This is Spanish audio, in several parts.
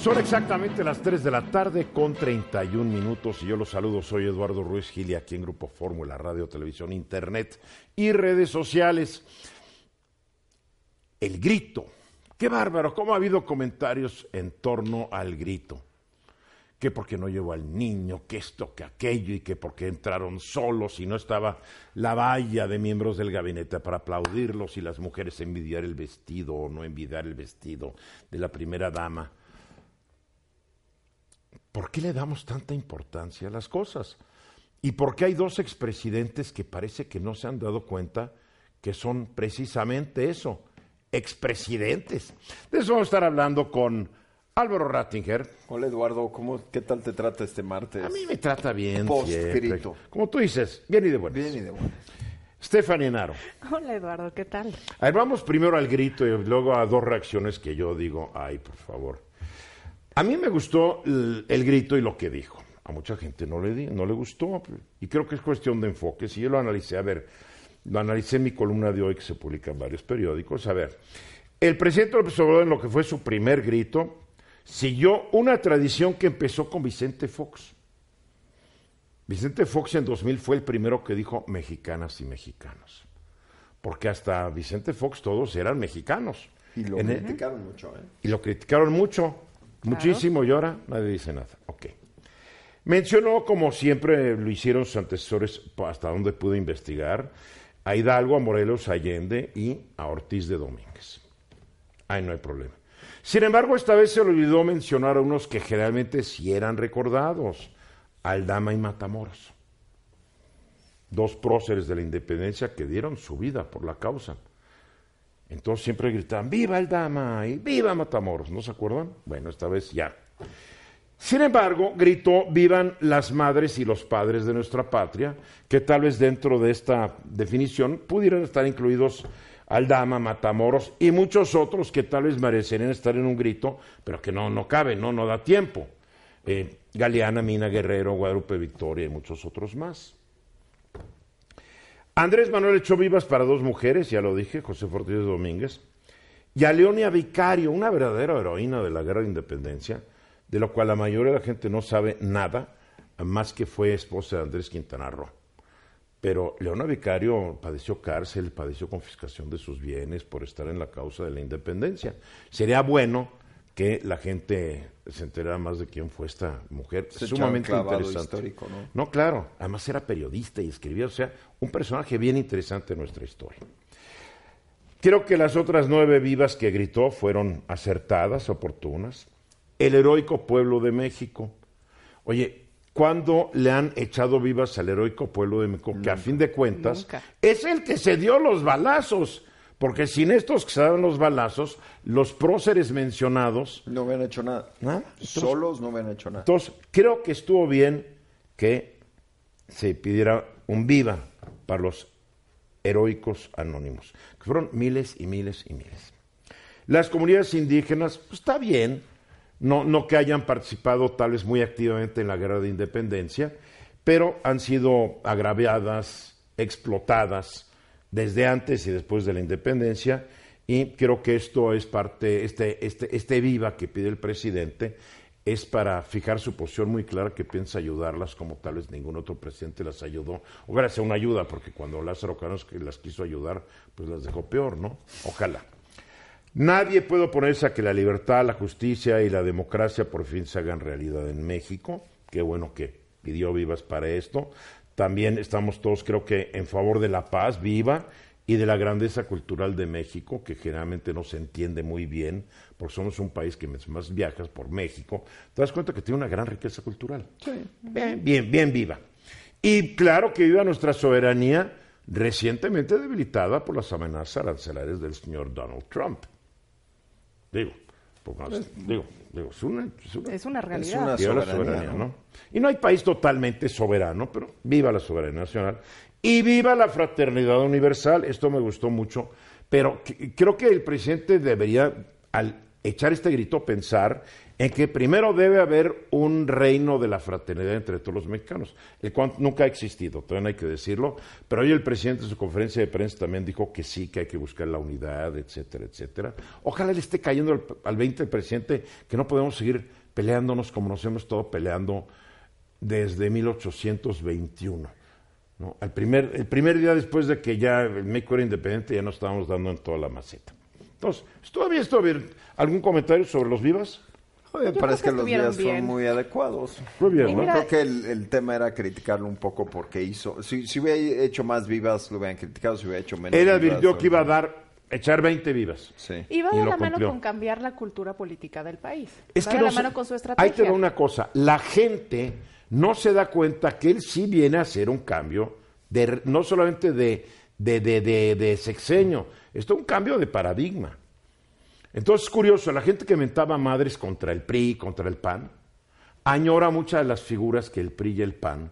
Son exactamente las 3 de la tarde con 31 minutos y yo los saludo. Soy Eduardo Ruiz Gili aquí en Grupo Fórmula, Radio, Televisión, Internet y redes sociales. El grito. Qué bárbaro, cómo ha habido comentarios en torno al grito. Que porque no llevó al niño, que esto, que aquello, y que porque entraron solos y no estaba la valla de miembros del gabinete para aplaudirlos y las mujeres envidiar el vestido o no envidiar el vestido de la primera dama. ¿Por qué le damos tanta importancia a las cosas? ¿Y por qué hay dos expresidentes que parece que no se han dado cuenta que son precisamente eso, expresidentes? De eso vamos a estar hablando con Álvaro Rattinger. Hola Eduardo, ¿cómo, ¿qué tal te trata este martes? A mí me trata bien. Post siempre. grito. Como tú dices, bien y de buenas. Bien y de buenas. Stephanie Enaro. Hola Eduardo, ¿qué tal? A ver, vamos primero al grito y luego a dos reacciones que yo digo, ay, por favor. A mí me gustó el, el grito y lo que dijo. A mucha gente no le, no le gustó. Y creo que es cuestión de enfoque. Si yo lo analicé, a ver, lo analicé en mi columna de hoy que se publica en varios periódicos. A ver, el presidente López Obrador en lo que fue su primer grito siguió una tradición que empezó con Vicente Fox. Vicente Fox en 2000 fue el primero que dijo mexicanas y mexicanos. Porque hasta Vicente Fox todos eran mexicanos. Y lo En el- criticaron mucho, ¿eh? y lo criticaron mucho, muchísimo, y ahora nadie dice nada. Ok. Mencionó, como siempre lo hicieron sus antecesores, hasta donde pude investigar, a Hidalgo, a Morelos, a Allende y a Ortiz de Domínguez. Ahí no hay problema. Sin embargo, esta vez se le olvidó mencionar a unos que generalmente sí eran recordados, Aldama y Matamoros. Dos próceres de la independencia que dieron su vida por la causa. Entonces siempre gritaban, viva el Dama y viva Matamoros, ¿no se acuerdan? Bueno, esta vez ya. Sin embargo, gritó, vivan las madres y los padres de nuestra patria, que tal vez dentro de esta definición pudieran estar incluidos Aldama, Matamoros y muchos otros que tal vez merecerían estar en un grito, pero que no, no cabe, no, no da tiempo. Eh, Galeana, Mina Guerrero, Guadalupe Victoria y muchos otros más. Andrés Manuel echó vivas para dos mujeres, ya lo dije, José Ortiz Domínguez, y a Leonia Vicario, una verdadera heroína de la guerra de independencia, de lo cual la mayoría de la gente no sabe nada, más que fue esposa de Andrés Quintana Roo. Pero Leona Vicario padeció cárcel, padeció confiscación de sus bienes por estar en la causa de la independencia. Sería bueno que la gente se enterara más de quién fue esta mujer, Se sumamente interesante. histórico, ¿no? No, claro, además era periodista y escribía, o sea, un personaje bien interesante en nuestra historia. Creo que las otras nueve vivas que gritó fueron acertadas, oportunas. El heroico pueblo de México. Oye, ¿cuándo le han echado vivas al heroico pueblo de México? Que a fin de cuentas Nunca. es el que se dio los balazos. Porque sin estos que se daban los balazos, los próceres mencionados No han hecho nada. Nada. Solos no han hecho nada. entonces, creo que estuvo bien que se pidiera un viva para los heroicos anónimos, que fueron miles y miles y miles. Las comunidades indígenas, pues está bien, no, no que hayan participado tal vez muy activamente en la guerra de independencia, pero han sido agraviadas, explotadas desde antes y después de la independencia, y creo que esto es parte, este, este, este viva que pide el presidente, es para fijar su posición muy clara que piensa ayudarlas como tal vez ningún otro presidente las ayudó. Ojalá sea una ayuda, porque cuando Lázaro Cárdenas las quiso ayudar, pues las dejó peor, ¿no? Ojalá. Nadie puede oponerse a que la libertad, la justicia y la democracia por fin se hagan realidad en México. Qué bueno que pidió vivas para esto. También estamos todos, creo que, en favor de la paz viva y de la grandeza cultural de México, que generalmente no se entiende muy bien, porque somos un país que mientras más viajas por México, te das cuenta que tiene una gran riqueza cultural. Bien, bien, bien viva. Y claro que viva nuestra soberanía recientemente debilitada por las amenazas arancelarias del señor Donald Trump. Digo, por más- digo, digo, es una, es una- Es una Es realidad. una viva la soberanía, soberanía, ¿no? ¿no? Y no hay país totalmente soberano, pero viva la soberanía nacional y viva la fraternidad universal. Esto me gustó mucho, pero creo que el presidente debería, al echar este grito, pensar en que primero debe haber un reino de la fraternidad entre todos los mexicanos, el cual nunca ha existido, todavía no hay que decirlo, pero hoy el presidente en su conferencia de prensa también dijo que sí, que hay que buscar la unidad, etcétera, etcétera. Ojalá le esté cayendo al, al 20 el presidente que no podemos seguir peleándonos como nos hemos estado peleando desde 1821. ¿no? Al primer, el primer día después de que ya el México era independiente, ya nos estábamos dando en toda la maceta. Entonces, ¿todavía bien? ¿Algún comentario sobre los vivas? Yo parece creo que, que los días bien. muy adecuados. Muy bien, ¿no? mira- Creo que el, el tema era criticarlo un poco porque hizo. Si, si hubiera hecho más vivas, lo hubieran criticado. Si hubiera hecho menos. Él advirtió que iba a dar, echar 20 vivas. Sí. Y va de la mano cumplió. con cambiar la cultura política del país. Es va que de no la se- mano con su Ahí estrategia. te va una cosa. La gente no se da cuenta que él sí viene a hacer un cambio, de, no solamente de, de, de, de- de sexenio, esto es un cambio de paradigma. Entonces es curioso, la gente que mentaba madres contra el PRI, contra el PAN, añora muchas de las figuras que el PRI y el PAN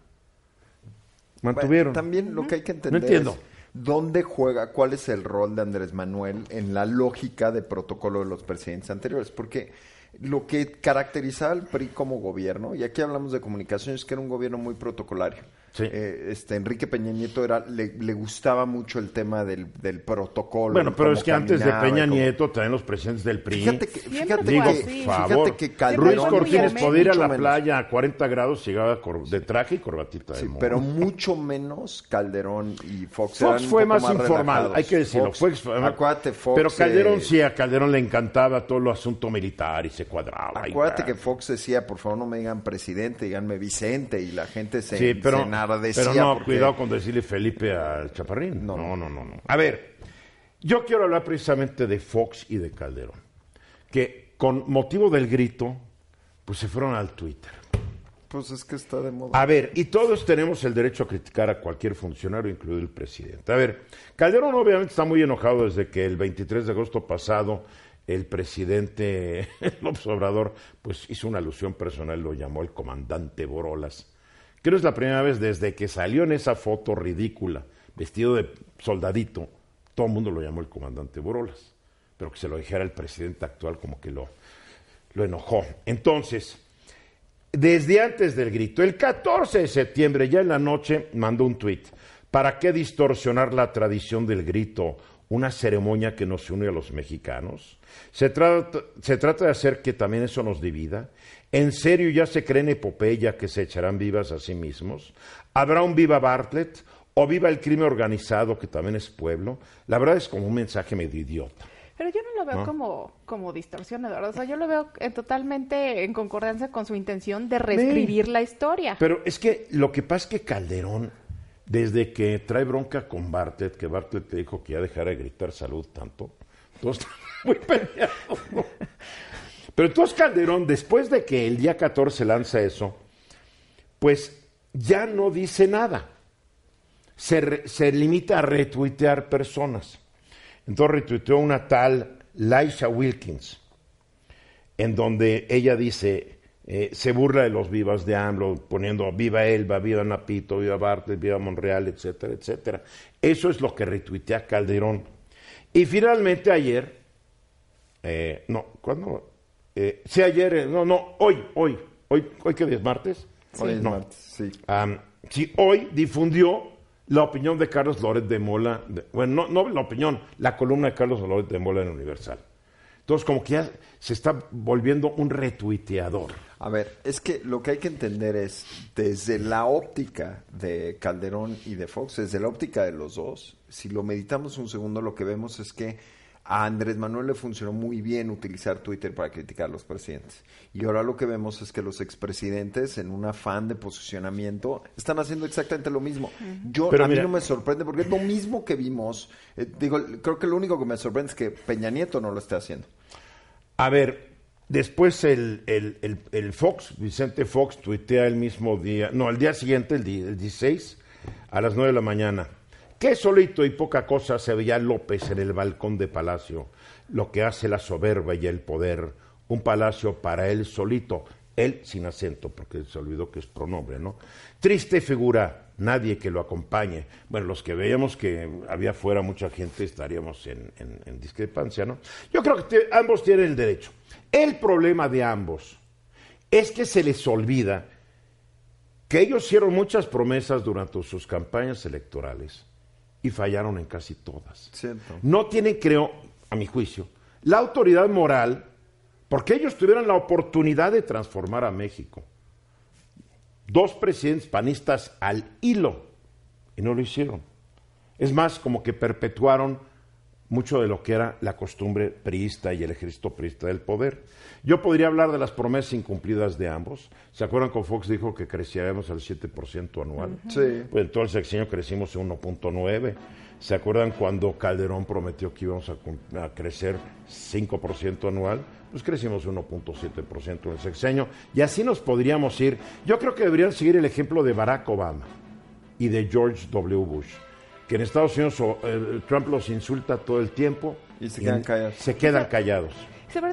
mantuvieron. Bueno, también lo que hay que No entender entiendo. es dónde juega, cuál es el rol de Andrés Manuel en la lógica de protocolo de los presidentes anteriores. Porque lo que caracterizaba al PRI como gobierno, y aquí hablamos de comunicaciones, que era un gobierno muy protocolario. Sí. Eh, este Enrique Peña Nieto era, le, le gustaba mucho el tema del, del protocolo. Bueno, pero es que antes de Peña cómo- Nieto, también los presidentes del PRI. Fíjate que, fíjate Digo, así. fíjate favor, que Siempre Calderón Ruiz Cortines podía ir a la menos. playa a 40 grados y llegaba de traje y corbatita de Sí, mono. pero mucho menos Calderón y Fox. Fox eran fue poco más, informal, relajados. hay que decirlo. Fox- Fue- acuérdate, Fox. pero Calderón eh, sí, a Calderón le encantaba todo lo asunto militar y se cuadraba. Acuérdate que Fox decía, por favor no me digan presidente, díganme Vicente, y la gente se, Sí, pero, se enardecía pero no, porque- cuidado con decirle Felipe al Chaparrín. No. No, no, no, no. A ver, yo quiero hablar precisamente de Fox y de Calderón, que con motivo del grito, pues se fueron al Twitter. Pues es que está de moda. A ver, y todos tenemos el derecho a criticar a cualquier funcionario, incluido el presidente. A ver, Calderón obviamente está muy enojado desde que el 23 de agosto pasado el presidente López Obrador pues hizo una alusión personal, lo llamó el comandante Borolas. Que es la primera vez desde que salió en esa foto ridícula, vestido de soldadito, todo el mundo lo llamó el comandante Borolas. Pero que se lo dijera el presidente actual como que lo, lo enojó. Entonces, desde antes del grito. El 14 de septiembre, ya en la noche, mandó un tuit. ¿Para qué distorsionar la tradición del grito? Una ceremonia que nos une a los mexicanos. Se trata, se trata de hacer que también eso nos divida. ¿En serio ya se cree en epopeya que se echarán vivas a sí mismos? ¿Habrá un viva Bartlett? ¿O viva el crimen organizado que también es pueblo? La verdad es como un mensaje medio idiota. Pero yo no lo veo ¿No? como, como distorsión, Eduardo. O sea, yo lo veo eh, totalmente en concordancia con su intención de reescribir la historia. Pero es que lo que pasa es que Calderón, desde que trae bronca con Bartlett, que Bartlett le dijo que ya dejara de gritar salud tanto, todos están muy peleados. Pero entonces Calderón, después de que el día 14 lanza eso, pues ya no dice nada. Se, se limita a retuitear personas. Entonces retuiteó una tal Laisha Wilkins en donde ella dice, eh, se burla de los vivas de AMLO, poniendo viva Elba, viva Napito, viva Bartlett, viva Monreal, etcétera, etcétera. Eso es lo que retuitea Calderón. Y finalmente ayer, eh, no, ¿cuándo? Eh, sí, ayer, eh, no, no, hoy, hoy, hoy, hoy que es martes. Hoy es No. martes, sí. Sí, hoy difundió la opinión de Carlos Loret de Mola, de- bueno, no, no la opinión, la columna de Carlos Loret de Mola en Universal. Entonces, como que ya se está volviendo un retuiteador. A ver, es que lo que hay que entender es, desde la óptica de Calderón y de Fox, desde la óptica de los dos, si lo meditamos un segundo, lo que vemos es que a Andrés Manuel le funcionó muy bien utilizar Twitter para criticar a los presidentes. Y ahora lo que vemos es que los expresidentes, en un afán de posicionamiento, están haciendo exactamente lo mismo. Yo, Pero a mí no me sorprende, porque es lo mismo que vimos. eh, digo, creo que lo único que me sorprende es que Peña Nieto no lo esté haciendo. A ver, después el, el- el- el Fox, Vicente Fox, tuitea el mismo día, no, el día siguiente, el, di- el 16, a las 9 de la mañana. Qué solito y poca cosa se veía López en el balcón de Palacio, lo que hace la soberba y el poder, un palacio para él solito. Él sin acento, porque se olvidó que es pronombre, ¿no? Triste figura, nadie que lo acompañe. Bueno, los que veíamos que había fuera mucha gente estaríamos en, en discrepancia, ¿no? Yo creo que ambos tienen el derecho. El problema de ambos es que se les olvida que ellos hicieron muchas promesas durante sus campañas electorales y fallaron en casi todas. No tienen, creo, a mi juicio, la autoridad moral, porque ellos tuvieron la oportunidad de transformar a México. Dos presidentes panistas al hilo y no lo hicieron. Es más, como que perpetuaron mucho de lo que era la costumbre priista y el ejército priista del poder. Yo podría hablar de las promesas incumplidas de ambos. ¿Se acuerdan que Fox dijo que creceríamos al 7% anual? Sí. Pues entonces el sexenio crecimos en 1.9. ¿Se acuerdan cuando Calderón prometió que íbamos a, a crecer 5% anual? Pues crecimos 1.7% en el sexenio. Y así nos podríamos ir. Yo creo que deberían seguir el ejemplo de Barack Obama y de George W. Bush que en Estados Unidos Trump los insulta todo el tiempo. Y se quedan callados. Se quedan callados.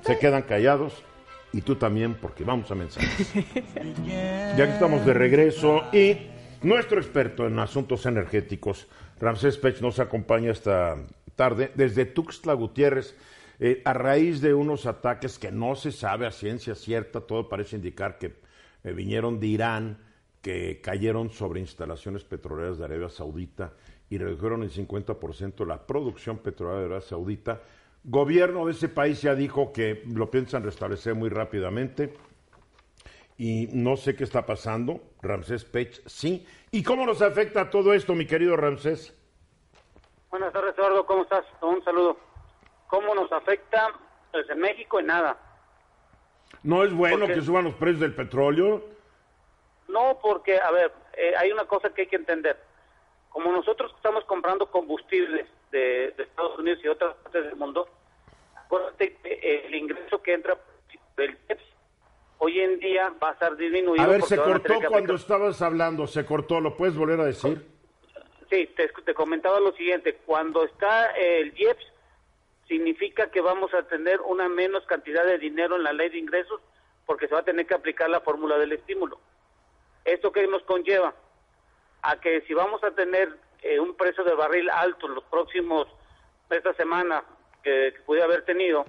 Se quedan callados. Y tú también, porque vamos a mensajes. ya que estamos de regreso y nuestro experto en asuntos energéticos, Ramsés Pech, nos acompaña esta tarde desde Tuxtla Gutiérrez. Eh, a raíz de unos ataques que no se sabe a ciencia cierta, todo parece indicar que eh, vinieron de Irán, que cayeron sobre instalaciones petroleras de Arabia Saudita y redujeron en 50% la producción petrolera de Arabia Saudita. Gobierno de ese país ya dijo que lo piensan restablecer muy rápidamente y no sé qué está pasando. Ramsés Pech, sí. ¿Y cómo nos afecta todo esto, mi querido Ramsés? Buenas tardes, Eduardo. ¿Cómo estás? Un saludo. ¿Cómo nos afecta? Pues en México en nada. ¿No es bueno que suban los precios del petróleo? No, porque, a ver, eh, hay una cosa que hay que entender como nosotros estamos comprando combustibles de, Estados Unidos y otras partes del mundo, acuérdate que el ingreso que entra del TEPS hoy en día va a estar disminuido. A ver, se cortó cuando estabas hablando, se cortó, ¿lo puedes volver a decir? Sí, te, comentaba lo siguiente, cuando está el IEPS, significa que vamos a tener una menos cantidad de dinero en la ley de ingresos porque se va a tener que aplicar la fórmula del estímulo. ¿Esto qué nos conlleva? A que si vamos a tener eh, un precio de barril alto en los próximos, esta semana que, pudiera haber tenido,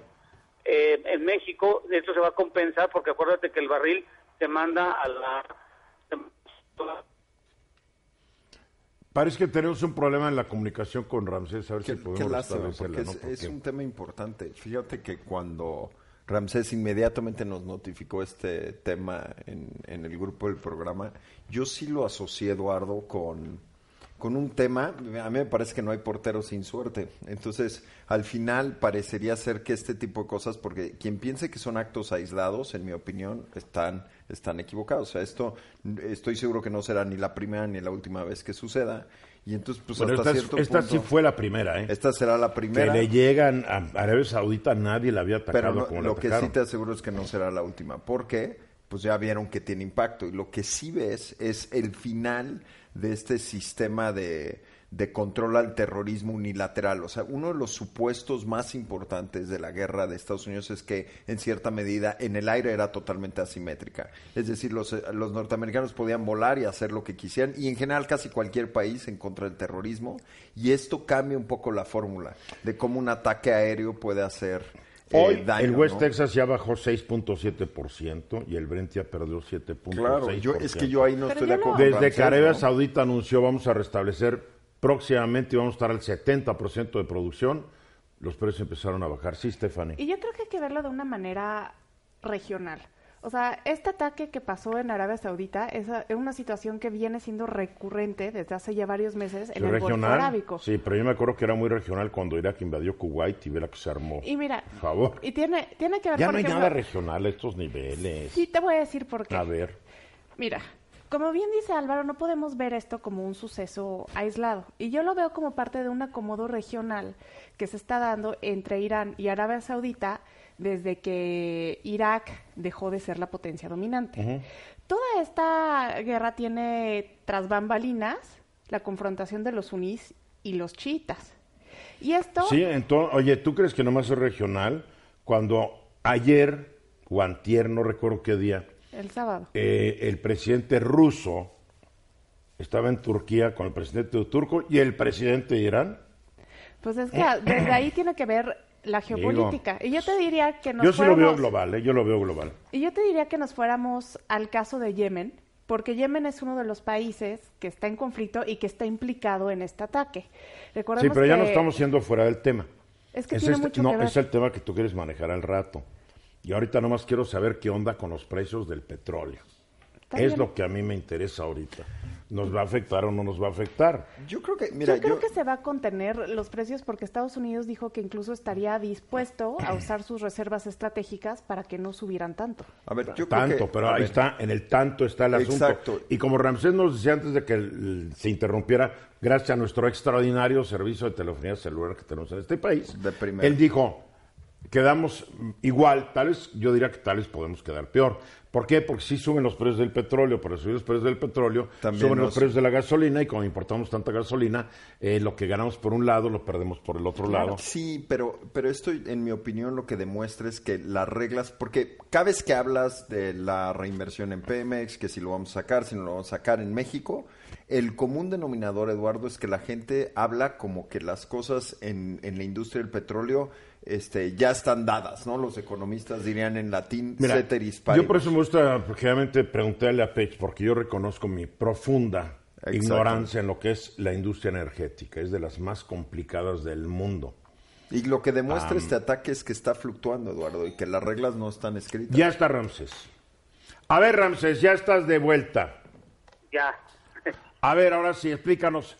eh, en México esto se va a compensar porque acuérdate que el barril se manda a la... Parece que tenemos un problema en la comunicación con Ramsés, a ver si podemos porque es, un tema importante. Fíjate que cuando Ramsés inmediatamente nos notificó este tema en, en, el grupo del programa. Yo sí lo asocié, Eduardo, con, con un tema. A mí me parece que no hay portero sin suerte. Entonces, al final parecería ser que este tipo de cosas, porque quien piense que son actos aislados, en mi opinión, están, están equivocados. O sea, esto estoy seguro que no será ni la primera ni la última vez que suceda. Y entonces, pues hasta esta, esta sí fue la primera, ¿eh? Esta será la primera. Que le llegan a Arabia Saudita, nadie la había atacado Pero como lo que sí te aseguro es que no será la última. porque Pues ya vieron que tiene impacto. Y lo que sí ves es el final de este sistema de de control al terrorismo unilateral. O sea, uno de los supuestos más importantes de la guerra de Estados Unidos es que, en cierta medida, en el aire era totalmente asimétrica. Es decir, los, eh, los norteamericanos podían volar y hacer lo que quisieran, y en general casi cualquier país en contra del terrorismo. Y esto cambia un poco la fórmula de cómo un ataque aéreo puede hacer. Eh, Hoy daño, el West Texas ya bajó 6.7% y el Brent ya perdió 7.6%. Claro, yo, es que yo ahí no estoy de acuerdo. Desde que Arabia Saudita anunció vamos a restablecer próximamente vamos a estar al 70% de producción, los precios empezaron a bajar. Sí, Stephanie. Y yo creo que hay que verlo de una manera regional. O sea, este ataque que pasó en Arabia Saudita es una situación que viene siendo recurrente desde hace ya varios meses en el Golfo Arábico. Sí, pero yo me acuerdo que era muy regional cuando Irak invadió Kuwait y verá que se armó. Y mira, por favor. Y tiene, tiene que ver Ya no hay nada regional a estos niveles. Sí, te voy a decir por qué. A ver. Mira, como bien dice Álvaro, no podemos ver esto como un suceso aislado. Y yo lo veo como parte de un acomodo regional que se está dando entre Irán y Arabia Saudita desde que Irak dejó de ser la potencia dominante. Toda esta guerra tiene tras bambalinas la confrontación de los sunís y los chiitas. Y esto... Sí, entonces, oye, ¿tú crees que nomás es regional? Cuando ayer o antier, no recuerdo qué día, el sábado. Eh, el presidente ruso estaba en Turquía con el presidente turco y el presidente de Irán. Pues es que desde ahí tiene que ver la geopolítica. y yo te diría que nos Yo sí lo fuéramos- veo global, ¿eh? yo lo veo global. Y yo te diría que nos fuéramos al caso de Yemen, porque Yemen es uno de los países que está en conflicto y que está implicado en este ataque. Sí, Recordemos pero ya que no estamos yendo fuera del tema. Es que Es tiene este- mucho no, que ver. es el tema que tú quieres manejar al rato. Y ahorita nomás quiero saber qué onda con los precios del petróleo. Está es bien. lo que a mí me interesa ahorita. ¿Nos va a afectar o no nos va a afectar? Yo creo que, mira, yo creo yo- que se va a contener los precios porque Estados Unidos dijo que incluso estaría dispuesto a usar sus reservas estratégicas para que no subieran tanto. a ver, yo creo tanto, que- pero a ahí ver, está, en el tanto está el asunto. Exacto. Y como Ramsés nos decía antes de que el- se interrumpiera, gracias a nuestro extraordinario servicio de telefonía celular que tenemos en este país, De primera. él dijo, quedamos igual, tal vez, yo diría que tal vez podemos quedar peor. ¿Por qué? Porque si suben los precios del petróleo, por subir los precios del petróleo, También suben los precios de la gasolina y como importamos tanta gasolina, eh, lo que ganamos por un lado lo perdemos por el otro lado. Sí, pero, pero esto, en mi opinión, lo que demuestra es que las reglas, porque cada vez que hablas de la reinversión en Pemex, que si lo vamos a sacar, si no lo vamos a sacar en México, el común denominador, Eduardo, es que la gente habla como que las cosas en, en la industria del petróleo este, ya están dadas, ¿no? Los economistas dirían en latín, Mira, ceteris yo paribus. por eso me gusta generalmente preguntarle a Pech, porque yo reconozco mi profunda Exacto. ignorancia en lo que es la industria energética. Es de las más complicadas del mundo. Y lo que demuestra este ataque es que está fluctuando, Eduardo, y que las reglas no están escritas. Ya está Ramses. A ver, Ramses, ya estás de vuelta. Ya. A ver, ahora sí, explícanos.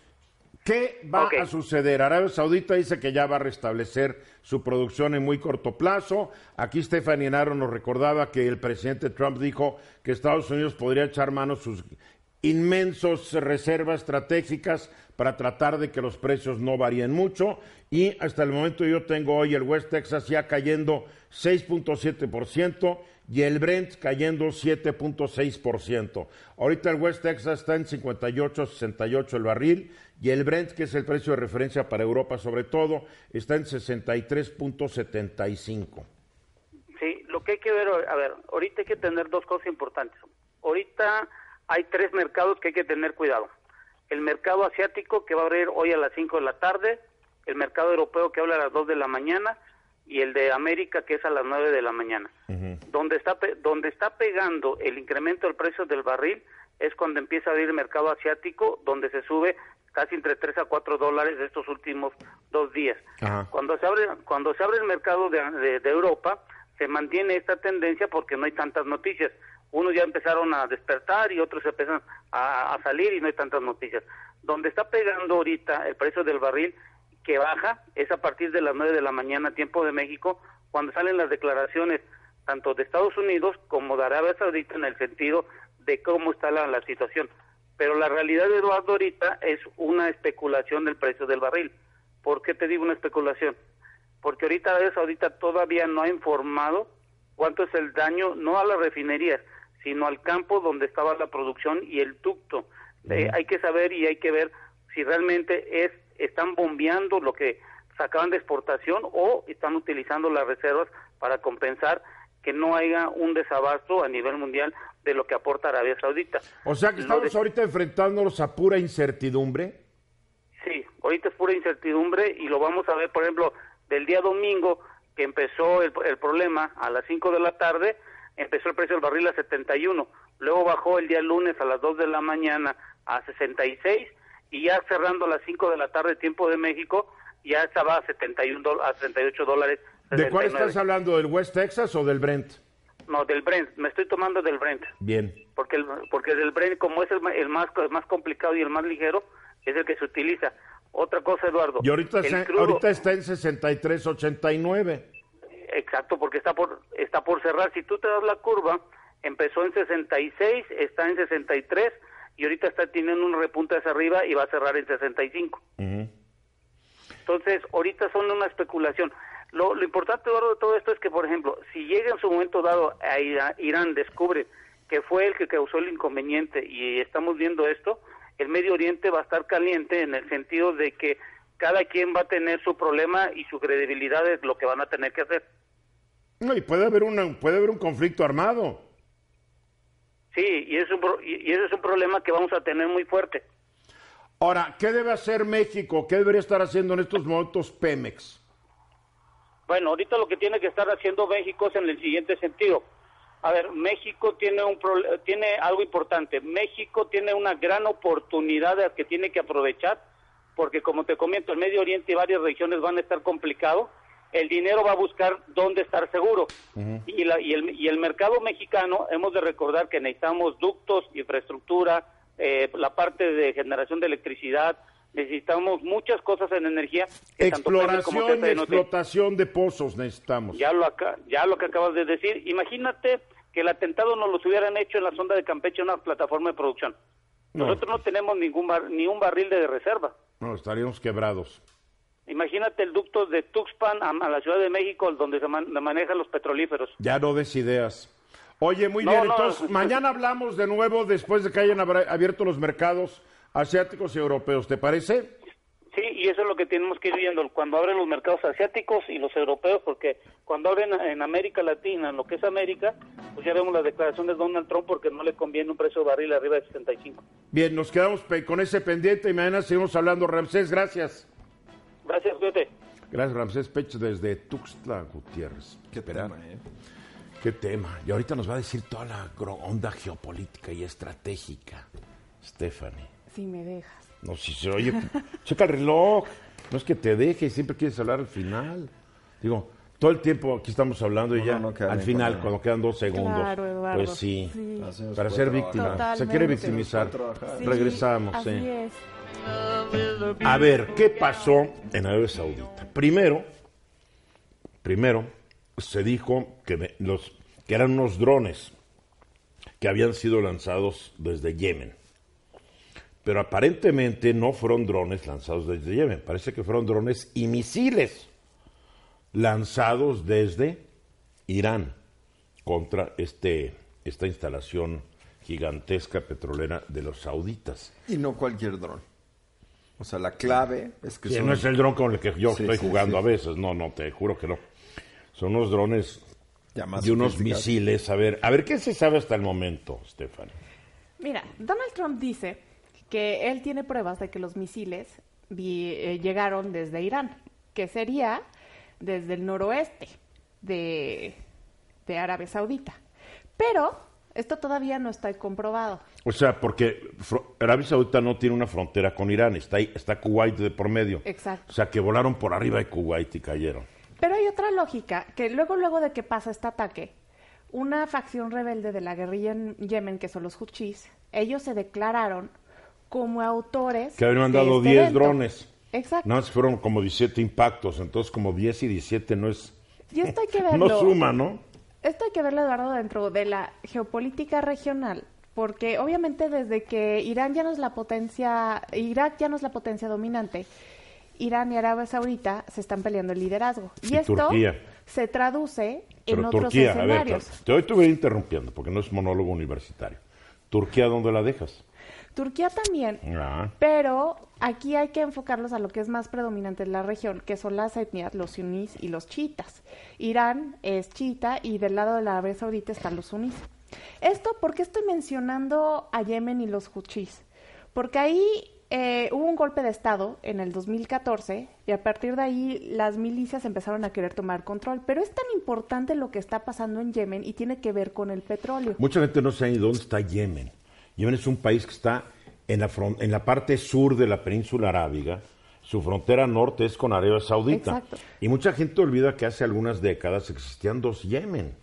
¿Qué va a suceder? Arabia Saudita dice que ya va a restablecer su producción en muy corto plazo. Aquí Stephanie Naro nos recordaba que el presidente Trump dijo que Estados Unidos podría echar mano sus inmensos reservas estratégicas para tratar de que los precios no varíen mucho. Y hasta el momento yo tengo hoy el West Texas ya cayendo 6.7% y el Brent cayendo 7.6%. Ahorita el West Texas está en 58.68 el barril y el Brent, que es el precio de referencia para Europa sobre todo, está en 63.75. Sí, lo que hay que ver, a ver, ahorita hay que tener dos cosas importantes. Ahorita hay tres mercados que hay que tener cuidado. El mercado asiático que va a abrir hoy a las 5 de la tarde, el mercado europeo que habla a las 2 de la mañana y el de América que es a las 9 de la mañana. donde, está, donde está pegando el incremento del precio del barril es cuando empieza a abrir el mercado asiático, donde se sube casi entre 3 a 4 dólares de estos últimos dos días. Cuando se abre cuando se abre el mercado de, de- de Europa se mantiene esta tendencia porque no hay tantas noticias. Unos ya empezaron a despertar y otros empiezan a, a salir y no hay tantas noticias. Donde está pegando ahorita el precio del barril que baja es a partir de las 9 de la mañana tiempo de México cuando salen las declaraciones tanto de Estados Unidos como de Arabia Saudita en el sentido de cómo está la, la situación. Pero la realidad, Eduardo, ahorita es una especulación del precio del barril. ¿Por qué te digo una especulación? Porque ahorita Arabia Saudita todavía no ha informado cuánto es el daño, no a las refinerías, sino al campo donde estaba la producción y el ducto. Eh, hay que saber y hay que ver si realmente es están bombeando lo que sacaban de exportación o están utilizando las reservas para compensar que no haya un desabasto a nivel mundial de lo que aporta Arabia Saudita. O sea que estamos de- ahorita enfrentándonos a pura incertidumbre. Sí, ahorita es pura incertidumbre y lo vamos a ver, por ejemplo, del día domingo que empezó el, el problema a las 5 de la tarde, empezó el precio del barril a 71, luego bajó el día lunes a las 2 de la mañana a 66 y ya cerrando a las 5 de la tarde tiempo de México ya estaba a 71 dol- a 38 dólares. ¿De cuál 69. estás hablando? ¿Del West Texas o del Brent? No, del Brent, me estoy tomando del Brent. Bien. porque el, porque el Brent como es el, el más el más complicado y el más ligero es el que se utiliza otra cosa Eduardo Y ahorita, el está, crudo- ahorita está en 63.89. exacto porque está por está por cerrar si tú te das la curva empezó en 66 está en 63 y ahorita está teniendo un repunte hacia arriba y va a cerrar en 65 entonces, ahorita son una especulación. Lo, lo importante Eduardo, de todo esto es que, por ejemplo, si llega en su momento dado a Irán, descubre que fue el que causó el inconveniente y estamos viendo esto, el Medio Oriente va a estar caliente en el sentido de que cada quien va a tener su problema y su credibilidad de lo que van a tener que hacer. No, y puede haber, una, puede haber un conflicto armado. Sí, y, es un, y ese es un problema que vamos a tener muy fuerte. Ahora, ¿qué debe hacer México? ¿Qué debería estar haciendo en estos momentos Pemex? Bueno, ahorita lo que tiene que estar haciendo México es en el siguiente sentido. A ver, México tiene un tiene algo importante. México tiene una gran oportunidad que tiene que aprovechar, porque como te comento, el Medio Oriente y varias regiones van a estar complicados. El dinero va a buscar dónde estar seguro. y, y, el, y el mercado mexicano, hemos de recordar que necesitamos ductos, infraestructura, eh, la parte de generación de electricidad, necesitamos muchas cosas en energía. Exploración y explotación de pozos necesitamos. Ya lo, acá, ya lo que acabas de decir. Imagínate que el atentado nos lo hubieran hecho en la sonda de Campeche, una plataforma de producción. Nosotros no tenemos ningún ni un barril de reserva. No, estaríamos quebrados. Imagínate el ducto de Tuxpan a, la Ciudad de México, donde se manejan los petrolíferos. Ya no des ideas. Oye, muy bien, entonces mañana hablamos de nuevo después de que hayan abierto los mercados asiáticos y europeos, ¿te parece? Sí, y eso es lo que tenemos que ir viendo cuando abren los mercados asiáticos y los europeos, porque cuando abren en América Latina, en lo que es América, pues ya vemos la declaración de Donald Trump porque no le conviene un precio de barril arriba de 65. Bien, nos quedamos con ese pendiente y mañana seguimos hablando. Ramsés, gracias. Gracias, cuídate. Gracias, Ramsés Pech, desde Tuxtla Gutiérrez. Qué tema, ¿eh? Qué tema. Y ahorita nos va a decir toda la onda geopolítica y estratégica, Stephanie. Si me dejas. No, si se oye, checa el reloj. No es que te deje, siempre quieres hablar al final. Digo, todo el tiempo aquí estamos hablando y ya al final, cuando quedan dos segundos, pues sí, para ser víctima. Se quiere victimizar. Regresamos. sí. A ver, ¿qué pasó en Arabia Saudita? Primero, primero se dijo que los que eran unos drones que habían sido lanzados desde Yemen. Pero aparentemente no fueron drones lanzados desde Yemen, parece que fueron drones y misiles lanzados desde Irán contra este, esta instalación gigantesca petrolera de los sauditas. Y no cualquier dron. O sea, la clave es que... no es el dron con el que yo estoy jugando a veces, no, no, te juro que no. Son unos drones y unos misiles. A ver, a ver qué se sabe hasta el momento, Stefan. Mira, Donald Trump dice que él tiene pruebas de que los misiles eh, llegaron desde Irán, que sería desde el noroeste de, de Arabia Saudita. Pero esto todavía no está comprobado. O sea, porque Arabia Saudita no tiene una frontera con Irán, está, ahí, está Kuwait de por medio. Exacto. O sea, que volaron por arriba de Kuwait y cayeron. Pero hay otra lógica, que luego, luego de que pasa este ataque, una facción rebelde de la guerrilla en Yemen, que son los Huchis, ellos se declararon como autores. Que habían mandado 10 este drones. Exacto. No, fueron como 17 impactos, entonces como 10 y 17 no es. Y esto hay que verlo. no suma, ¿no? Esto hay que verlo, Eduardo, dentro de la geopolítica regional, porque obviamente desde que Irán ya no es la potencia, Irak ya no es la potencia dominante, Irán y Arabia Saudita se están peleando el liderazgo. Y, esto se traduce en otros escenarios. te estoy interrumpiendo porque no es monólogo universitario. ¿Turquía dónde la dejas? Turquía también, pero aquí hay que enfocarlos a lo que es más predominante en la región, que son las etnias, los sunís y los chiitas. Irán es chiita y del lado de la Arabia Saudita están los sunís. Esto, ¿por qué estoy mencionando a Yemen y los huchís? Porque ahí eh, hubo un golpe de Estado en el 2014 y a partir de ahí las milicias empezaron a querer tomar control. Pero es tan importante lo que está pasando en Yemen y tiene que ver con el petróleo. Mucha gente no sabe dónde está Yemen. Yemen es un país que está en la, en la parte sur de la península arábiga. Su frontera norte es con Arabia Saudita. Y mucha gente olvida que hace algunas décadas existían dos Yemen.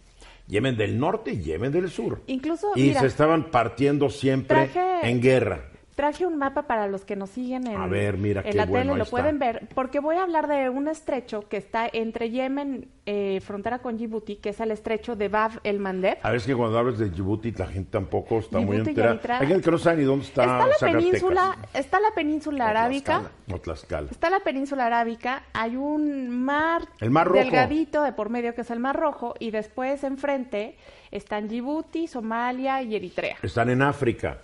Yemen del norte y Yemen del sur. Incluso, y se estaban partiendo siempre en guerra. Traje un mapa para los que nos siguen en, a ver, mira, la tele, lo pueden ver, porque voy a hablar de un estrecho que está entre Yemen, eh, frontera con Djibouti, que es el estrecho de Bab el Mandeb. A ver, es que cuando hablas de Djibouti la gente tampoco está muy enterada. Hay gente que no sabe ni dónde está Está la península, está la península arábica. Está la península arábica, hay un mar, el mar rojo. delgadito de por medio que es el Mar Rojo, y después enfrente están Djibouti, Somalia y Eritrea. Están en África.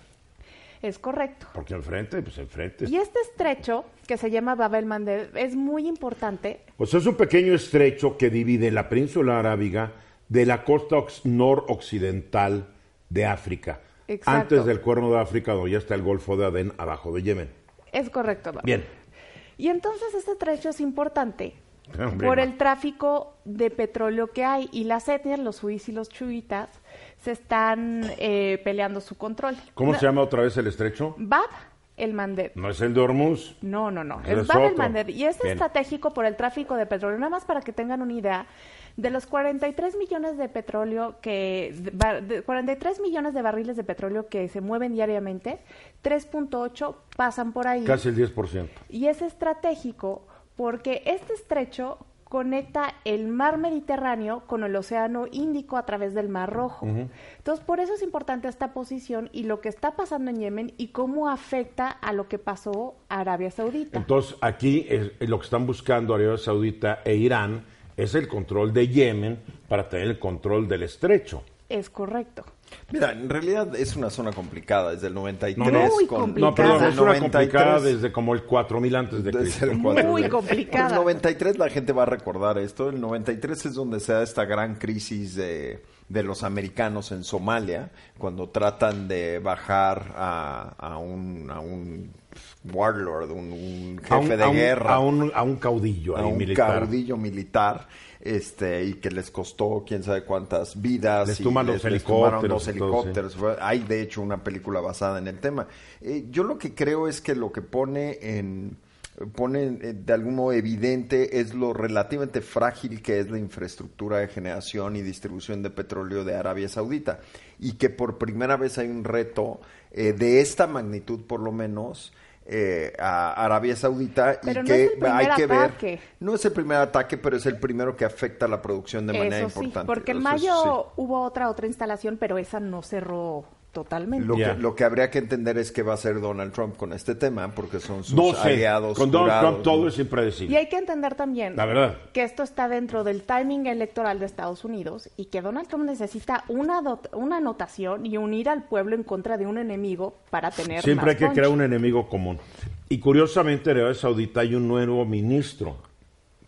Es correcto. Porque enfrente, pues enfrente. Y este estrecho, que se llama Babel Mandeb, es muy importante. Pues es un pequeño estrecho que divide la península arábiga de la costa noroccidental de África. Exacto. antes del Cuerno de África, donde ya está el Golfo de Adén abajo de Yemen. Es correcto. Eduardo. Bien. Y entonces este trecho es importante por el tráfico de petróleo que hay y las etnias, los huís y los chuitas, se están eh, peleando su control. ¿Cómo No, se llama otra vez el estrecho? Bab el Mandeb. No es el de Hormuz. No, no, no. Es es Bab el. Mandeb. Y es Bien. estratégico por el tráfico de petróleo. Nada más para que tengan una idea, de los 43 millones de petróleo que... de bar- de 43 millones de barriles de petróleo que se mueven diariamente, 3.8 pasan por ahí. Casi el 10%. Y es estratégico porque este estrecho conecta el mar Mediterráneo con el Océano Índico a través del Mar Rojo. Entonces, por eso es importante esta posición y lo que está pasando en Yemen y cómo afecta a lo que pasó a Arabia Saudita. Entonces, aquí es- lo que están buscando Arabia Saudita e Irán es el control de Yemen para tener el control del estrecho. es correcto. Mira, en realidad es una zona complicada desde el 93. No, no. Con-. No, perdón, desde es el una 93, complicada desde como el 4000 antes de Cristo. el Muy 4000. complicada. El 93 la gente va a recordar esto. El 93 es donde se da esta gran crisis de, de los americanos en Somalia, cuando tratan de bajar a, a un, a un warlord, un, un jefe A un, de a un- guerra. a un, a un caudillo a ahí un militar. caudillo militar este y que les costó quién sabe cuántas vidas Les y tumban los helicópteros todo, sí. hay de hecho una película basada en el tema Eh, yo lo que creo es que lo que pone en pone eh, de algún modo evidente es lo relativamente frágil que es la infraestructura de generación y distribución de petróleo de Arabia Saudita y que por primera vez hay un reto eh, de esta magnitud por lo menos eh, a Arabia Saudita Pero y no que es el primer hay que ataque. ver no es el primer ataque pero es el primero que afecta la producción de manera Eso sí, importante porque en Eso mayo sí. hubo otra otra instalación, pero esa no cerró totalmente. Lo, que, lo que habría que entender es qué va a hacer Donald Trump con este tema, porque son sus No sé, aliados. con Donald jurados, Trump todo ¿no? es impredecible. Y hay que entender también La verdad. que esto está dentro del timing electoral de Estados Unidos y que Donald Trump necesita una, una anotación y unir al pueblo en contra de un enemigo para tener Siempre más hay que punch. crear un enemigo común. Y curiosamente, en Arabia Saudita hay un nuevo ministro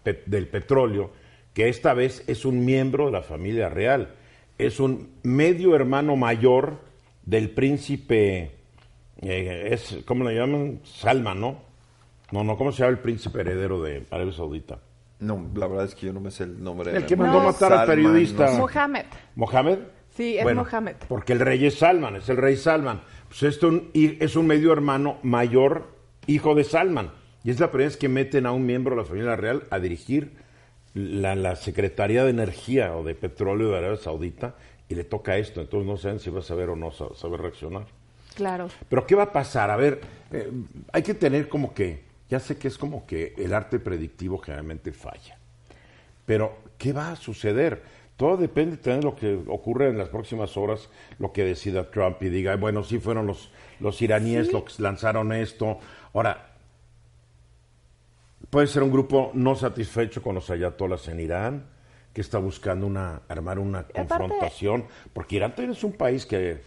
pe- del petróleo que esta vez es un miembro de la familia real. Es un medio hermano mayor del príncipe, eh, es, ¿cómo le llaman? Salman, ¿no? No, no, ¿cómo se llama el príncipe heredero de Arabia Saudita? No, la verdad es que yo no me sé el nombre. El que mandó No. matar al Salman, periodista. no sé. Mohammed. ¿Mohamed? Sí, es Bueno, Mohammed. Porque el rey es Salman, es el rey Salman. Pues esto es un medio hermano mayor, hijo de Salman. Y es la primera vez que meten a un miembro de la familia real a dirigir la, la Secretaría de Energía o de Petróleo de Arabia Saudita y le toca esto. Entonces no saben si va a saber o no sa- saber reaccionar. Claro. Pero ¿qué va a pasar? A ver, eh, hay que tener como que, ya sé que es como que el arte predictivo generalmente falla. Pero, ¿qué va a suceder? Todo depende también de lo que ocurre en las próximas horas, lo que decida Trump y diga, bueno, sí fueron los, los iraníes Sí. los que lanzaron esto. Ahora, puede ser un grupo no satisfecho con los ayatolas en Irán, que está buscando una, armar una Aparte- confrontación, porque Irán también es un país que,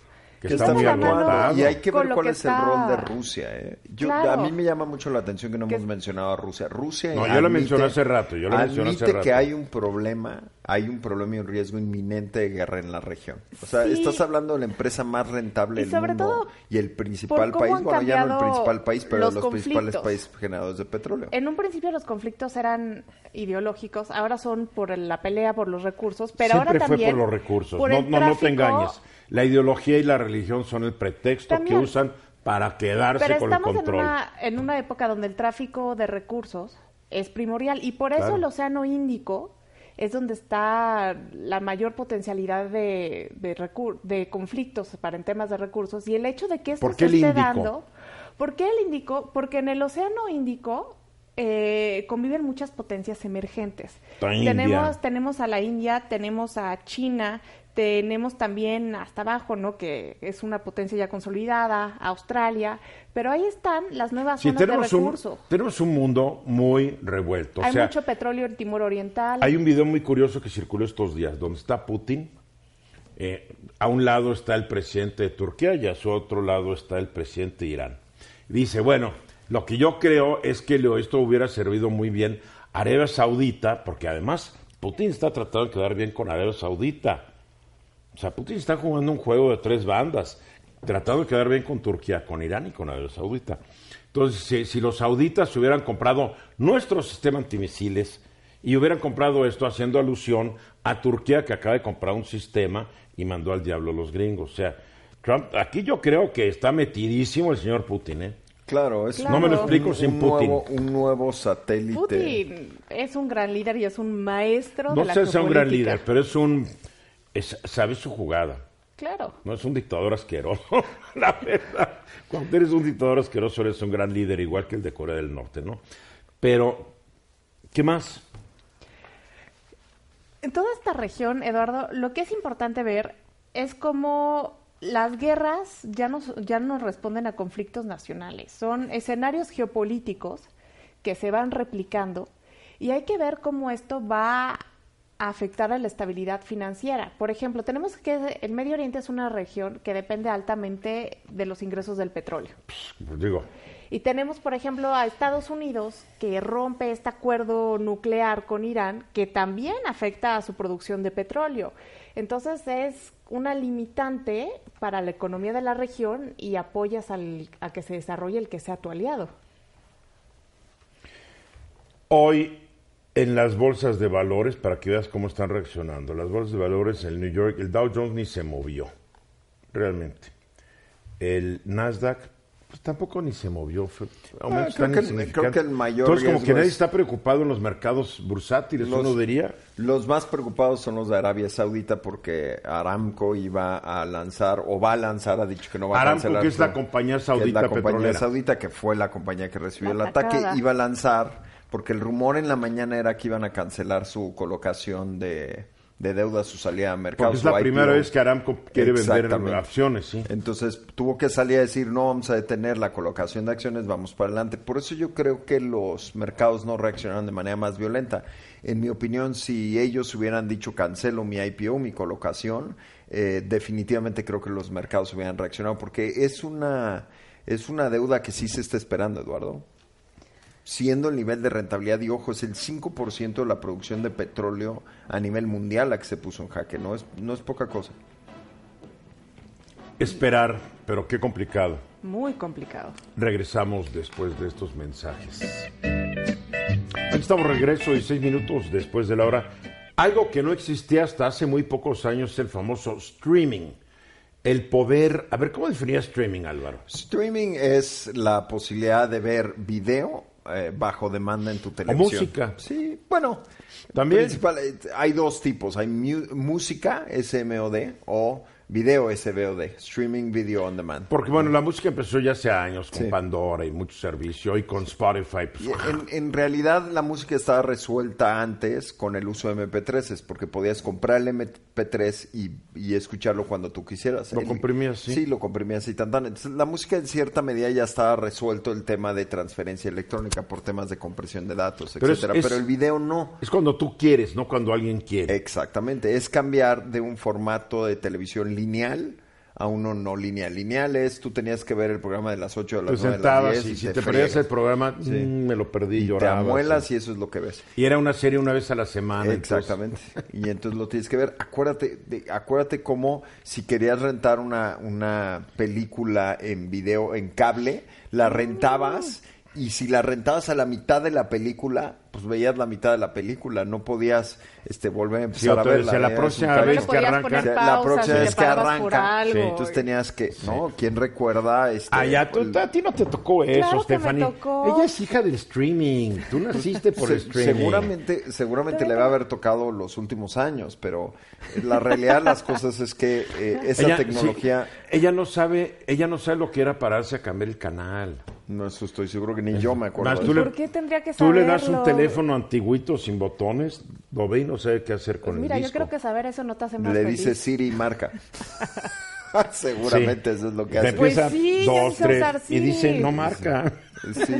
que Que está está muy agotado. Y hay que ver cuál que es el rol de Rusia. ¿eh? Yo, Claro. A mí me llama mucho la atención que no Que- hemos mencionado a Rusia. Rusia No, yo lo mencioné hace rato, yo lo mencioné hace admite que hay un problema, hay un problema y un riesgo inminente de guerra en la región. O sea, Sí. estás hablando de la empresa más rentable Y del sobre mundo todo, y el principal país, bueno, ya no el principal país, pero los principales países generadores de petróleo. En un principio los conflictos eran ideológicos, ahora son por la pelea por los recursos, pero Siempre ahora fue también por los recursos. por No, el no, no te engañes. La ideología y la religión son el pretexto También. que usan para quedarse Pero con el estamos en control. una, en una época donde el tráfico de recursos es primordial y por eso Claro. el Océano Índico es donde está la mayor potencialidad de, de, recur- de conflictos para en temas de recursos y el hecho de que esto ¿Por qué se el esté Índico? dando. ¿Por qué el Índico? Porque en el Océano Índico eh, conviven muchas potencias emergentes. Tenemos, tenemos a la India, tenemos a China, tenemos también hasta abajo, ¿no? Que es una potencia ya consolidada, Australia, pero ahí están las nuevas Sí, zonas de recursos. tenemos un mundo muy revuelto. O Hay sea, mucho petróleo en Timor Oriental. hay un video muy curioso que circuló estos días, donde está Putin. eh, a un lado está el presidente de Turquía y a su otro lado está el presidente de Irán. Dice, bueno, lo que yo creo es que esto hubiera servido muy bien a Arabia Saudita, porque además Putin está tratando de quedar bien con Arabia Saudita. O sea, Putin está jugando un juego de tres bandas. tratando de quedar bien con Turquía, con Irán y con Arabia Saudita. Entonces, si, si los sauditas hubieran comprado nuestro sistema antimisiles y hubieran comprado esto haciendo alusión a Turquía que acaba de comprar un sistema y mandó al diablo a los gringos. O sea, Trump, aquí yo creo que está metidísimo el señor Putin, ¿eh? Claro, es No me lo Claro. explico un, sin un Putin. nuevo, un nuevo satélite. Putin es un gran líder y es un maestro No de la sé si sea un gran líder, pero es un... es- sabe su jugada. Claro. No es un dictador asqueroso, la verdad. Cuando eres un dictador asqueroso eres un gran líder, igual que el de Corea del Norte, ¿no? Pero, ¿qué más? En toda esta región, Eduardo, lo que es importante ver es cómo las guerras ya no, ya no responden a conflictos nacionales, son escenarios geopolíticos que se van replicando y hay que ver cómo esto va a afectar a la estabilidad financiera. Por ejemplo, tenemos que el Medio Oriente es una región que depende altamente de los ingresos del petróleo. Pues digo, Y tenemos, por ejemplo, a Estados Unidos que rompe este acuerdo nuclear con Irán, que también afecta a su producción de petróleo. Entonces es una limitante para la economía de la región y apoyas al- a que se desarrolle el que sea tu aliado. Hoy en las bolsas de valores, para que veas cómo están reaccionando, las bolsas de valores, el New York, el Dow Jones ni se movió, realmente. El Nasdaq, pues tampoco ni se movió. Ah, creo tan que- creo que el mayor Entonces, como que nadie es- está preocupado en los mercados bursátiles, Los- uno diría. Los más preocupados son los de Arabia Saudita porque Aramco iba a lanzar o va a lanzar, ha dicho que no va a Aramco, cancelar. que es la compañía que es saudita la compañía petrolera. saudita que fue la compañía que recibió La el ataque, atacada. iba a lanzar porque el rumor en la mañana era que iban a cancelar su colocación de, de deuda, su salida a mercado. Porque es la primera IPO. vez que Aramco quiere vender acciones, sí. Entonces tuvo que salir a decir, no vamos a detener la colocación de acciones, vamos para adelante. Por eso yo creo que los mercados no reaccionaron de manera más violenta. En mi opinión, si ellos hubieran dicho cancelo mi IPO, mi colocación, eh, definitivamente creo que los mercados hubieran reaccionado porque es una, es una deuda que sí se está esperando, Eduardo. Siendo el nivel de rentabilidad, y ojo, es el 5% de la producción de petróleo a nivel mundial la que se puso en jaque, no es, no es poca cosa. Esperar, pero qué complicado. Muy complicado. Regresamos después de estos mensajes. Aquí estamos regreso y seis minutos después de la hora. Algo que no existía hasta hace muy pocos años es el famoso streaming. El poder... A ver, ¿cómo definía streaming, Álvaro? Streaming es la posibilidad de ver video eh, bajo demanda en tu televisión. música. Sí, bueno. También. eh, hay dos tipos. Hay mu- música, SMOD, o video, SVOD. Streaming Video On Demand. Porque, bueno, la música empezó ya hace años con Sí. Pandora y mucho servicio, y con Spotify. pues, en, en realidad la música estaba resuelta antes con el uso de MP3s, porque podías comprar el MP3 y, y escucharlo cuando tú quisieras. Lo El- comprimías, sí. Sí, lo comprimías y tan, tan. Entonces, la música en cierta medida ya estaba resuelto el tema de transferencia electrónica por temas de compresión de datos, Pero etcétera. es- Pero el video no. Es cuando tú quieres, no cuando alguien quiere. Exactamente, es cambiar de un formato de televisión lineal a uno no lineal. Lineal es, tú tenías que ver el programa de las 8 a Te las 9 de las sentabas 10 y si te te perdías el programa, Sí. mm, me lo perdí, y te lloraba. amuelas sí. y eso es lo que ves. Y era una serie una vez a la semana. entonces- Exactamente. Y entonces lo tienes que ver. Acuérdate, de, acuérdate cómo si querías rentar una, una película en video, en cable, la rentabas y si la rentabas a la mitad de la película, pues veías la mitad de la película. No podías este, volver a empezar o a verla. decía, la veías próxima vez que podías arranca- la próxima si vez que arranca. Entonces tenías que, ¿no? ¿Quién recuerda? Este, Ah, tú- el- a ti no te tocó eso, Claro que me Stephanie. tocó. Ella es hija del streaming. Tú naciste por el streaming. Seguramente, seguramente le va a haber tocado los últimos años, pero la realidad de las cosas es que eh, esa Ella- tecnología, sí, ella no sabe, ella no sabe lo que era pararse a cambiar el canal. No eso estoy seguro que ni yo me acuerdo. Más de tú eso. le- ¿Por qué tendría que Tú le das un saberlo? teléfono antiguito sin botones, lo ve y no sabe qué hacer con Pues mira, el yo disco. creo que saber eso no te hace más Le feliz. dice Siri marca. Seguramente eso es lo que hace. Pues sí, dos, tres, usar y dice, Siri. no marca. Sí,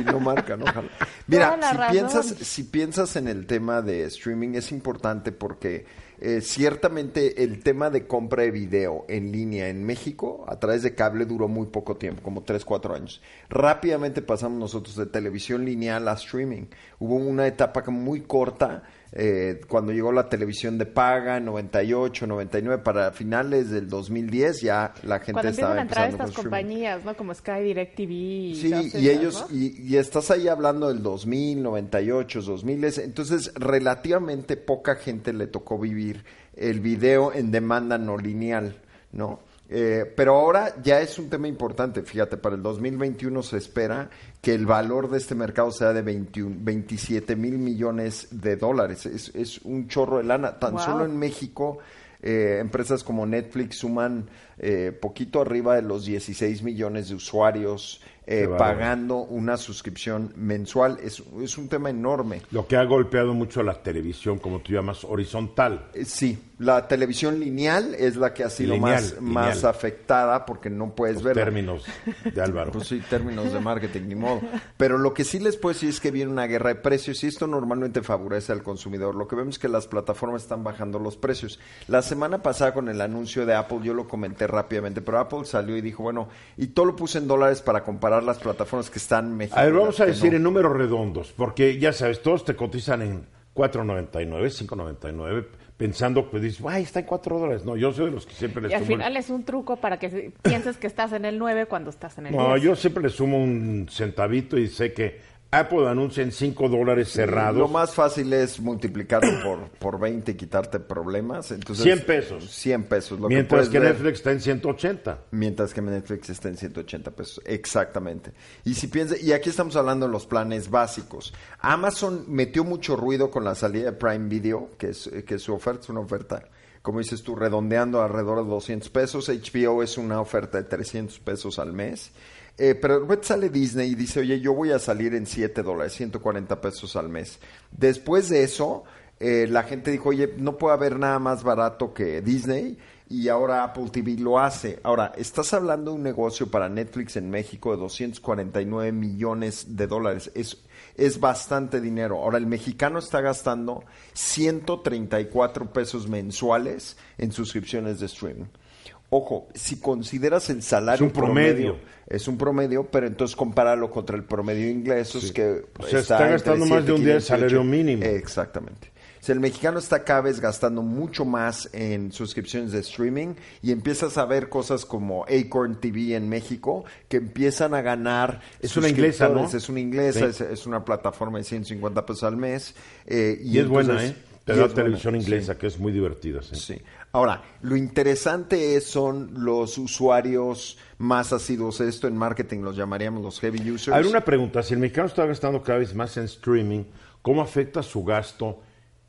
no marca, no jala. Mira, Toda la si razón. piensas, si piensas en el tema de streaming es importante porque eh, ciertamente el tema de compra de video en línea en México a través de cable duró muy poco tiempo, como 3, 4 años. Rápidamente pasamos nosotros de televisión lineal a streaming. Hubo una etapa muy corta eh, cuando llegó la televisión de paga en 98, 99, para finales del 2010 ya la gente Cuando estaba empiezan a entrar estas streaming. compañías, ¿no? Como Sky, DirecTV. y Sí, y ellos, ¿no? y, y estás ahí hablando del 2000, 98, 2000, entonces relativamente poca gente le tocó vivir el video en demanda no lineal, ¿no? Eh, pero ahora ya es un tema importante, fíjate, para el 2021 se espera que el valor de este mercado sea de 21, 27 mil millones de dólares, es, es un chorro de lana, tan Wow. solo en México eh, empresas como Netflix suman eh, poquito arriba de los 16 millones de usuarios eh, pagando una suscripción mensual. Es, es un tema enorme. Lo que ha golpeado mucho a la televisión, como tú llamas, horizontal. Eh, Sí, la televisión lineal es la que ha sido Lineal, más, más afectada porque no puedes verla. términos de Álvaro. Pues sí, términos de marketing, ni modo. Pero lo que sí les puedo decir es que viene una guerra de precios y esto normalmente favorece al consumidor. Lo que vemos es que las plataformas están bajando los precios. La semana pasada con el anuncio de Apple, yo lo comenté rápidamente, pero Apple salió y dijo, bueno, y todo lo puse en dólares para comparar las plataformas que están en México. A ver, vamos a decir no. en números redondos, porque ya sabes, todos te cotizan en 4.99, 5.99, pensando, pues dices, ay, está en 4 dólares. No, yo soy de los que siempre les Y al sumo el- final es un truco para que se- pienses que estás en el 9 cuando estás en el No, 10. yo siempre le sumo un centavito y sé que Apple anuncia en 5 dólares cerrados. Lo más fácil es multiplicarlo por, por 20 y quitarte problemas. Entonces, 100 pesos. 100 pesos. Lo mientras que, que, puedes ver- Netflix está en 180. Mientras que Netflix está en 180 pesos, exactamente. Y si piensa, y aquí estamos hablando de los planes básicos. Amazon metió mucho ruido con la salida de Prime Video, que es, que su oferta es una oferta, como dices tú, redondeando alrededor de 200 pesos. HBO es una oferta de 300 pesos al mes. Eh, pero de sale Disney y dice, oye, yo voy a salir en 7 dólares, 140 pesos al mes. Después de eso, eh, la gente dijo, oye, no puede haber nada más barato que Disney y ahora Apple TV lo hace. Ahora, estás hablando de un negocio para Netflix en México de 249 millones de dólares. Es, es bastante dinero. Ahora, el mexicano está gastando 134 pesos mensuales en suscripciones de streaming. Ojo, si consideras el salario Es un promedio. es un promedio, pero entonces compáralo contra el promedio de ingresos que O sea, está gastando más de un día el 7,500 y salario 8. mínimo. Exactamente. O sea, el mexicano está cada vez gastando mucho más en suscripciones de streaming y empiezas a ver cosas como Acorn TV en México que empiezan a ganar. Es una inglesa, ¿no? Es una inglesa, Sí. es, es una plataforma de 150 pesos al mes. eh, Y, es buena, ¿eh? Te da buena, televisión sí. inglesa, que es muy divertida. sí. Sí. Ahora, lo interesante es, son los usuarios más asiduos. Esto en marketing los llamaríamos los heavy users. Ver, una pregunta. Si el mexicano está gastando cada vez más en streaming, ¿cómo afecta su gasto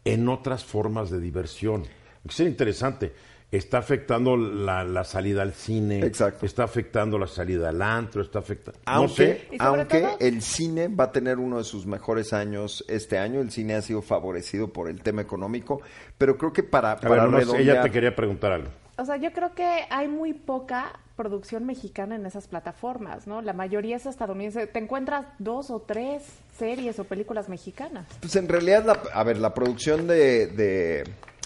en otras formas de diversión? Es interesante. Está afectando la, la salida al cine. Exacto. Está afectando la salida al antro. Está afectando... No Aunque, sé. Sobre aunque todo- el cine va a tener uno de sus mejores años este año, el cine ha sido favorecido por el tema económico, pero creo que para, A ver, para nomás, ella te quería preguntar algo. O sea, yo creo que hay muy poca producción mexicana en esas plataformas, ¿no? La mayoría es estadounidense. Te encuentras dos o tres series o películas mexicanas. Pues en realidad, la, a ver, la producción de, de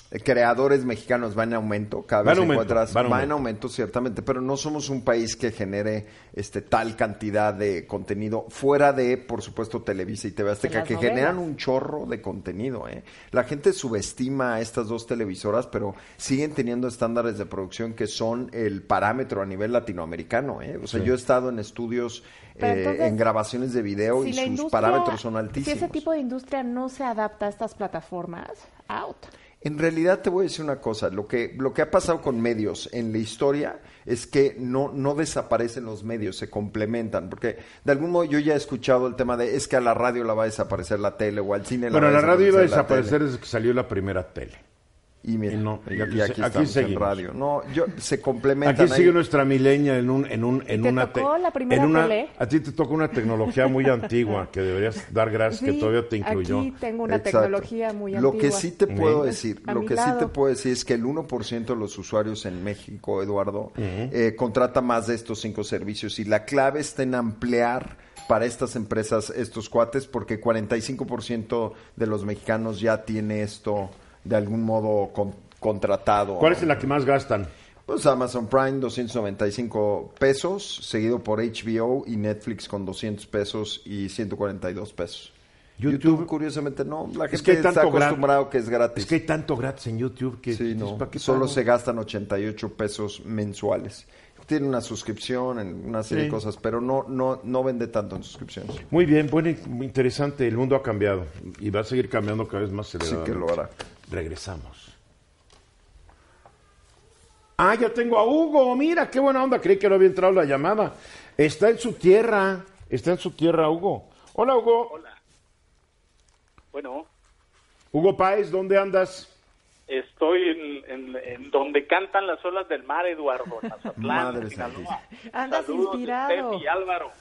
creadores mexicanos va en aumento, cada vez aumento, encuentras, va en va en aumento. ciertamente, pero no somos un país que genere este tal cantidad de contenido fuera de, por supuesto, Televisa y TV Azteca, que novelas. generan un chorro de contenido. ¿eh? La gente subestima a estas dos televisoras, pero siguen teniendo estándares de producción que son el parámetro a nivel latinoamericano. ¿eh? O sea, yo he estado en estudios, eh, entonces, en grabaciones de video y sus parámetros son Si altísimos. ese tipo de industria no se adapta a estas plataformas, out. En realidad te voy a decir una cosa, lo que, lo que ha pasado con medios en la historia es que no, no desaparecen los medios, se complementan, porque de algún modo yo ya he escuchado el tema de es que a la radio la va a desaparecer la tele o al cine la Bueno, va a la radio iba a desaparecer desde que salió la primera tele. Y mira, Y no, y y aquí aquí, se- aquí estamos en radio. No, yo, se complementan. Aquí sigue ahí. nuestra milenia en un en un en te una tocó la primera en una tele? a ti te toca una tecnología muy antigua que deberías dar gracias que todavía te incluyó. Aquí tengo una Exacto. tecnología muy Lo antigua. que sí te puedo Sí. decir, A lo que sí te puedo decir es que el 1% de los usuarios en México, Eduardo, eh, contrata más de estos cinco servicios y la clave está en ampliar para estas empresas estos cuates porque 45% de los mexicanos ya tiene esto de algún modo con- contratado. ¿Cuál es la que más gastan? Pues Amazon Prime 295 pesos, seguido por HBO y Netflix con 200 pesos y 142 pesos. YouTube, curiosamente, no. La Es gente que hay está acostumbrado que es gratis. Es que hay tanto gratis en YouTube que Sí, dices, no. ¿para qué Solo se gastan 88 pesos mensuales. Tiene una suscripción en una serie Sí. de cosas, pero no, no, no vende tanto en suscripciones. Muy bien, bueno, muy interesante. El mundo ha cambiado y va a seguir cambiando cada vez más Sí que lo hará. Regresamos. Ah, ya tengo a Hugo. Mira, qué buena onda. Creí que no había entrado la llamada. Está en su tierra. Está en su tierra, Hugo. Hola, Hugo. Hola. Bueno, Hugo Páez, ¿dónde andas? estoy en, en- en donde cantan las olas del mar, Eduardo, en Mazatlán, Madre Sinaloa. Andas Saludos, inspirado. Y Álvaro.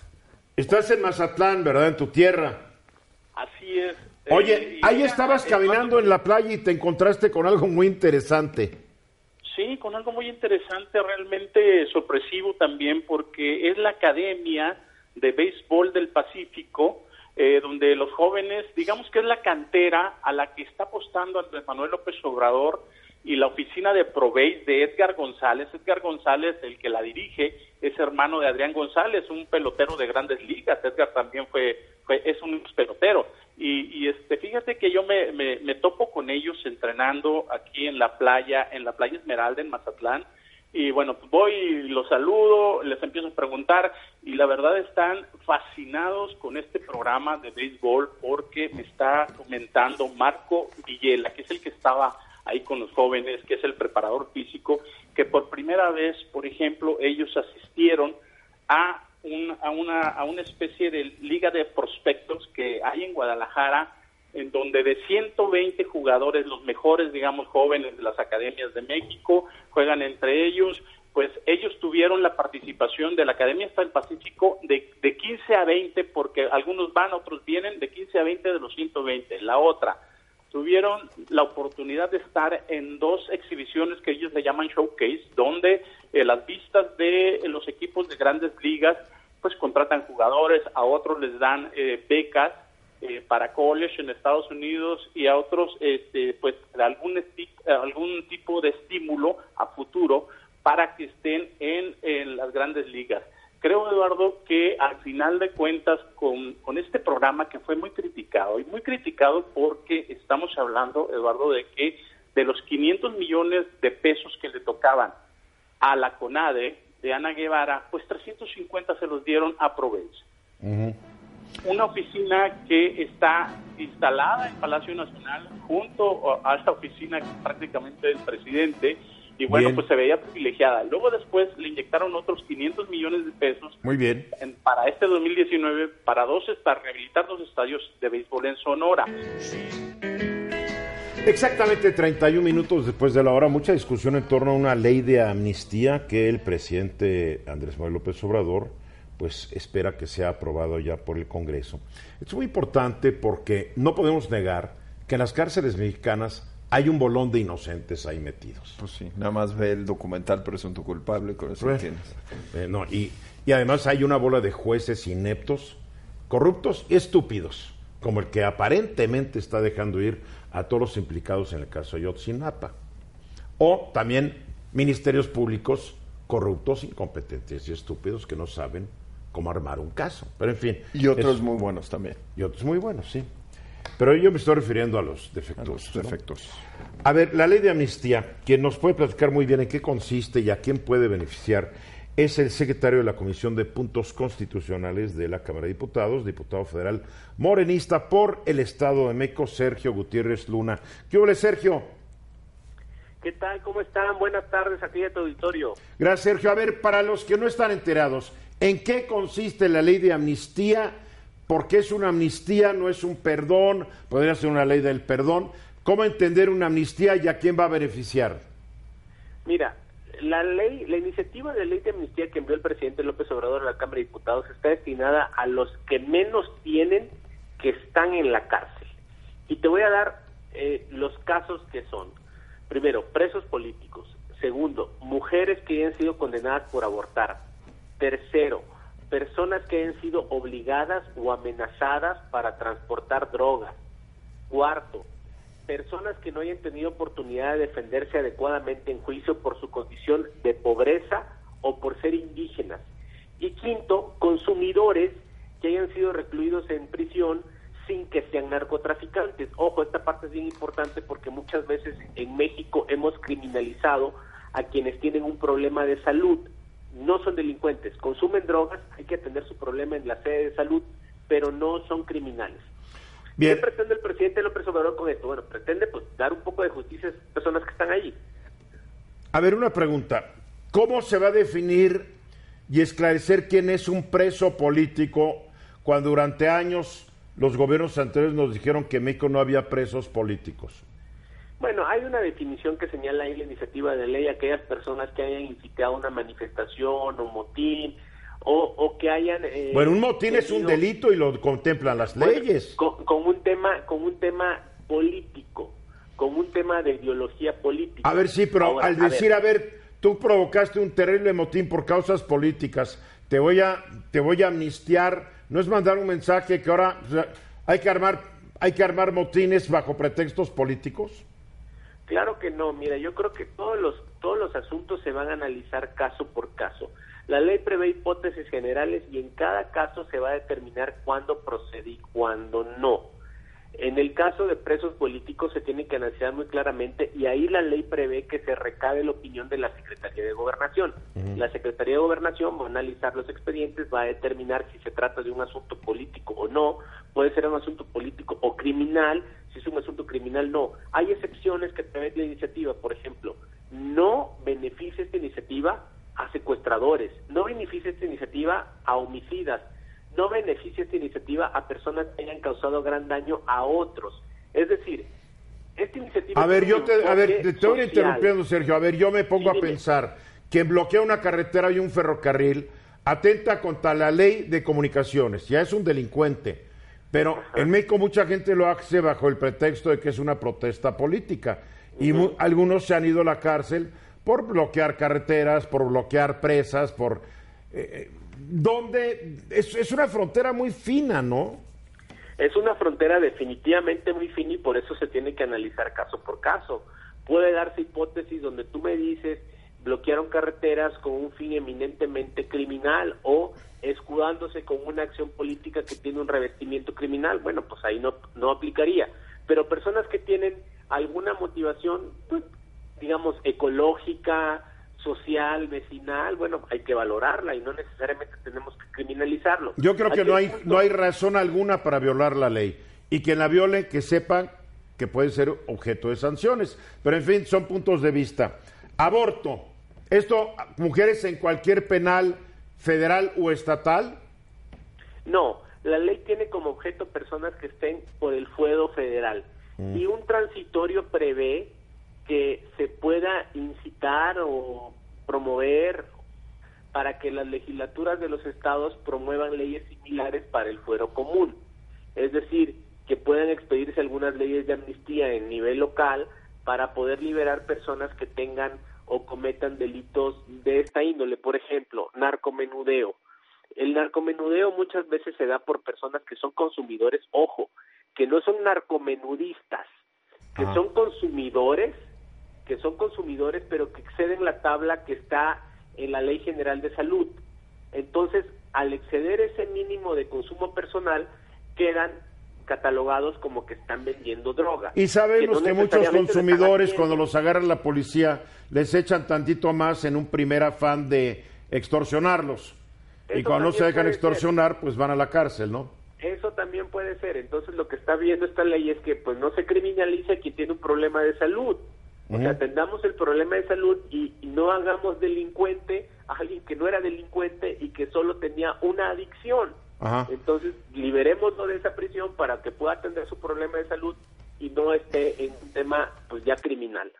Estás en Mazatlán, ¿verdad? En tu tierra. Así es. Oye, ahí estabas caminando en la playa y te encontraste con algo muy interesante. Sí, con algo muy interesante, realmente sorpresivo también, porque es la Academia de Béisbol del Pacífico, eh, donde los jóvenes, digamos que es la cantera a la que está apostando Andrés Manuel López Obrador y la oficina de Proveis de Edgar González. Edgar González, el que la dirige, es hermano de Adrián González, un pelotero de grandes ligas. Edgar también fue, fue es un pelotero. Y, y, este, fíjate que yo me, me, topo con ellos entrenando aquí en la playa, en la playa Esmeralda, en Mazatlán. Y bueno, pues voy los saludo, les empiezo a preguntar y la verdad están fascinados con este programa de béisbol porque me está comentando Marco Villela, que es el que estaba ahí con los jóvenes, que es el preparador físico, que por primera vez, por ejemplo, ellos asistieron a, un, a, una, a una especie de liga de prospectos que hay en Guadalajara, en donde de 120 jugadores, los mejores, digamos, jóvenes de las academias de México, juegan entre ellos, pues ellos tuvieron la participación de la Academia está del Pacífico de, de 15 a 20, porque algunos van, otros vienen, de 15 a 20 de los 120. La otra, tuvieron la oportunidad de estar en dos exhibiciones que ellos le llaman showcase, donde eh, las vistas de los equipos de grandes ligas pues contratan jugadores, a otros les dan eh, becas eh, para college en Estados Unidos y a otros este, pues algún, algún tipo de estímulo a futuro para que estén en las grandes ligas. Creo, Eduardo, que al final de cuentas, con, con este programa que fue muy criticado, y muy criticado porque estamos hablando, Eduardo, de que de los 500 millones de pesos que le tocaban a la CONADE de Ana Guevara, pues 350 se los dieron a Proveis. Una oficina que está instalada en Palacio Nacional junto a esta oficina que es prácticamente del presidente, y bueno, Bien. pues se veía privilegiada. Luego después le inyectaron otros 500 millones de pesos Muy bien. en- para este 2019 para dos para rehabilitar dos estadios de béisbol en Sonora. Exactamente 31 minutos después de la hora, mucha discusión en torno a una ley de amnistía que el presidente Andrés Manuel López Obrador pues espera que sea aprobado ya por el Congreso. Es muy importante porque no podemos negar que en las cárceles mexicanas hay un bolón de inocentes ahí metidos. Pues sí, nada más ve el documental Presunto Culpable, con eso Pues, entiendes. eh, no, y, y además hay una bola de jueces ineptos, corruptos y estúpidos, como el que aparentemente está dejando ir a todos los implicados en el caso Ayotzinapa. O también ministerios públicos corruptos, incompetentes y estúpidos que no saben cómo armar un caso. Pero en fin. Y otros es- muy buenos también. y otros muy buenos, sí. Pero yo me estoy refiriendo a los A defectuosos. defectos. A ver, la ley de amnistía, quien nos puede platicar muy bien en qué consiste y a quién puede beneficiar, es el secretario de la Comisión de Puntos Constitucionales de la Cámara de Diputados, diputado federal morenista por el Estado de México, Sergio Gutiérrez Luna. ¿Qué hubo, Sergio? ¿Qué tal? ¿Cómo están? Buenas tardes aquí de tu auditorio. Gracias, Sergio. A ver, para los que no están enterados, ¿en qué consiste la ley de amnistía? ¿Por qué es una amnistía? ¿No es un perdón? ¿Podría ser una ley del perdón? ¿Cómo entender una amnistía y a quién va a beneficiar? Mira, la ley, la iniciativa de ley de amnistía que envió el presidente López Obrador a la Cámara de Diputados está destinada a los que menos tienen que están en la cárcel. Y te voy a dar eh, los casos que son. Primero, presos políticos. Segundo, mujeres que hayan sido condenadas por abortar. Tercero, personas que hayan sido obligadas o amenazadas para transportar drogas. Cuarto, personas que no hayan tenido oportunidad de defenderse adecuadamente en juicio por su condición de pobreza o por ser indígenas. Y quinto, consumidores que hayan sido recluidos en prisión sin que sean narcotraficantes. Ojo, esta parte es bien importante porque muchas veces en México hemos criminalizado a quienes tienen un problema de salud. No son delincuentes, consumen drogas, hay que atender su problema en la sede de salud, pero no son criminales. ¿Qué pretende el presidente López Obrador con esto? Bueno, pretende pues dar un poco de justicia a esas personas que están allí. A ver, una pregunta. ¿Cómo se va a definir y esclarecer quién es un preso político cuando durante años los gobiernos anteriores nos dijeron que en México no había presos políticos? Bueno, hay una definición que señala ahí la iniciativa de ley aquellas personas que hayan incitado una manifestación o motín o, que hayan... Eh, bueno, un motín es un delito y lo contemplan las leyes. Con, un tema, con un tema político, con un tema de ideología política. A ver, sí, pero al decir, a ver, tú provocaste un terrible motín por causas políticas, te voy a, te voy a amnistiar, no es mandar un mensaje que ahora hay que armar, hay que armar motines bajo pretextos políticos. Claro que no, mira, yo creo que todos los, todos los asuntos se van a analizar caso por caso. La ley prevé hipótesis generales y en cada caso se va a determinar cuándo procede y cuándo no. En el caso de presos políticos se tiene que analizar muy claramente y ahí la ley prevé que se recabe la opinión de la Secretaría de Gobernación. La Secretaría de Gobernación va a analizar los expedientes, va a determinar si se trata de un asunto político o no, puede ser un asunto político o criminal, si es un asunto criminal no. Hay excepciones que prevé la iniciativa, por ejemplo, no beneficia esta iniciativa a secuestradores, no beneficia esta iniciativa a homicidas, no beneficia esta iniciativa a personas que hayan causado gran daño a otros. Es decir, esta iniciativa... A ver, yo te, a ver, te estoy interrumpiendo, Sergio. A ver, yo me pongo a pensar que bloquea una carretera y un ferrocarril atenta contra la ley de comunicaciones. Ya es un delincuente. Pero en México mucha gente lo hace bajo el pretexto de que es una protesta política. Y algunos se han ido a la cárcel por bloquear carreteras, por bloquear presas, por... Eh, eh, donde es, una frontera muy fina, ¿no? Es una frontera definitivamente muy fina y por eso se tiene que analizar caso por caso. Puede darse hipótesis donde tú me dices bloquearon carreteras con un fin eminentemente criminal o escudándose con una acción política que tiene un revestimiento criminal. Bueno, pues ahí no, no aplicaría. Pero personas que tienen alguna motivación, pues, digamos, ecológica, social, vecinal, bueno, hay que valorarla y no necesariamente tenemos que criminalizarlo. Yo creo que no hay, no hay razón alguna para violar la ley y quien la viole que sepa que puede ser objeto de sanciones. Pero en fin, son puntos de vista. Aborto. ¿Esto, mujeres en cualquier penal federal o estatal? No, la ley tiene como objeto personas que estén por el fuero federal. Mm. Y un transitorio prevé que se pueda incitar o promover para que las legislaturas de los estados promuevan leyes similares para el fuero común. Es decir, que puedan expedirse algunas leyes de amnistía en nivel local para poder liberar personas que tengan o cometan delitos de esta índole. Por ejemplo, narcomenudeo. El narcomenudeo muchas veces se da por personas que son consumidores, ojo, que no son narcomenudistas, que ah. son consumidores que son consumidores pero que exceden la tabla que está en la Ley General de Salud. Entonces, al exceder ese mínimo de consumo personal, quedan catalogados como que están vendiendo droga. Y sabemos que, muchos consumidores cuando los agarra la policía les echan tantito más en un primer afán de extorsionarlos. y cuando no se dejan extorsionar, pues van a la cárcel, ¿no? Eso también puede ser. Entonces lo que está viendo esta ley es que pues no se criminaliza a quien tiene un problema de salud. O sea, atendamos el problema de salud y, no hagamos delincuente a alguien que no era delincuente y que solo tenía una adicción. Entonces, liberémoslo de esa prisión para que pueda atender su problema de salud y no esté en un tema pues ya criminal.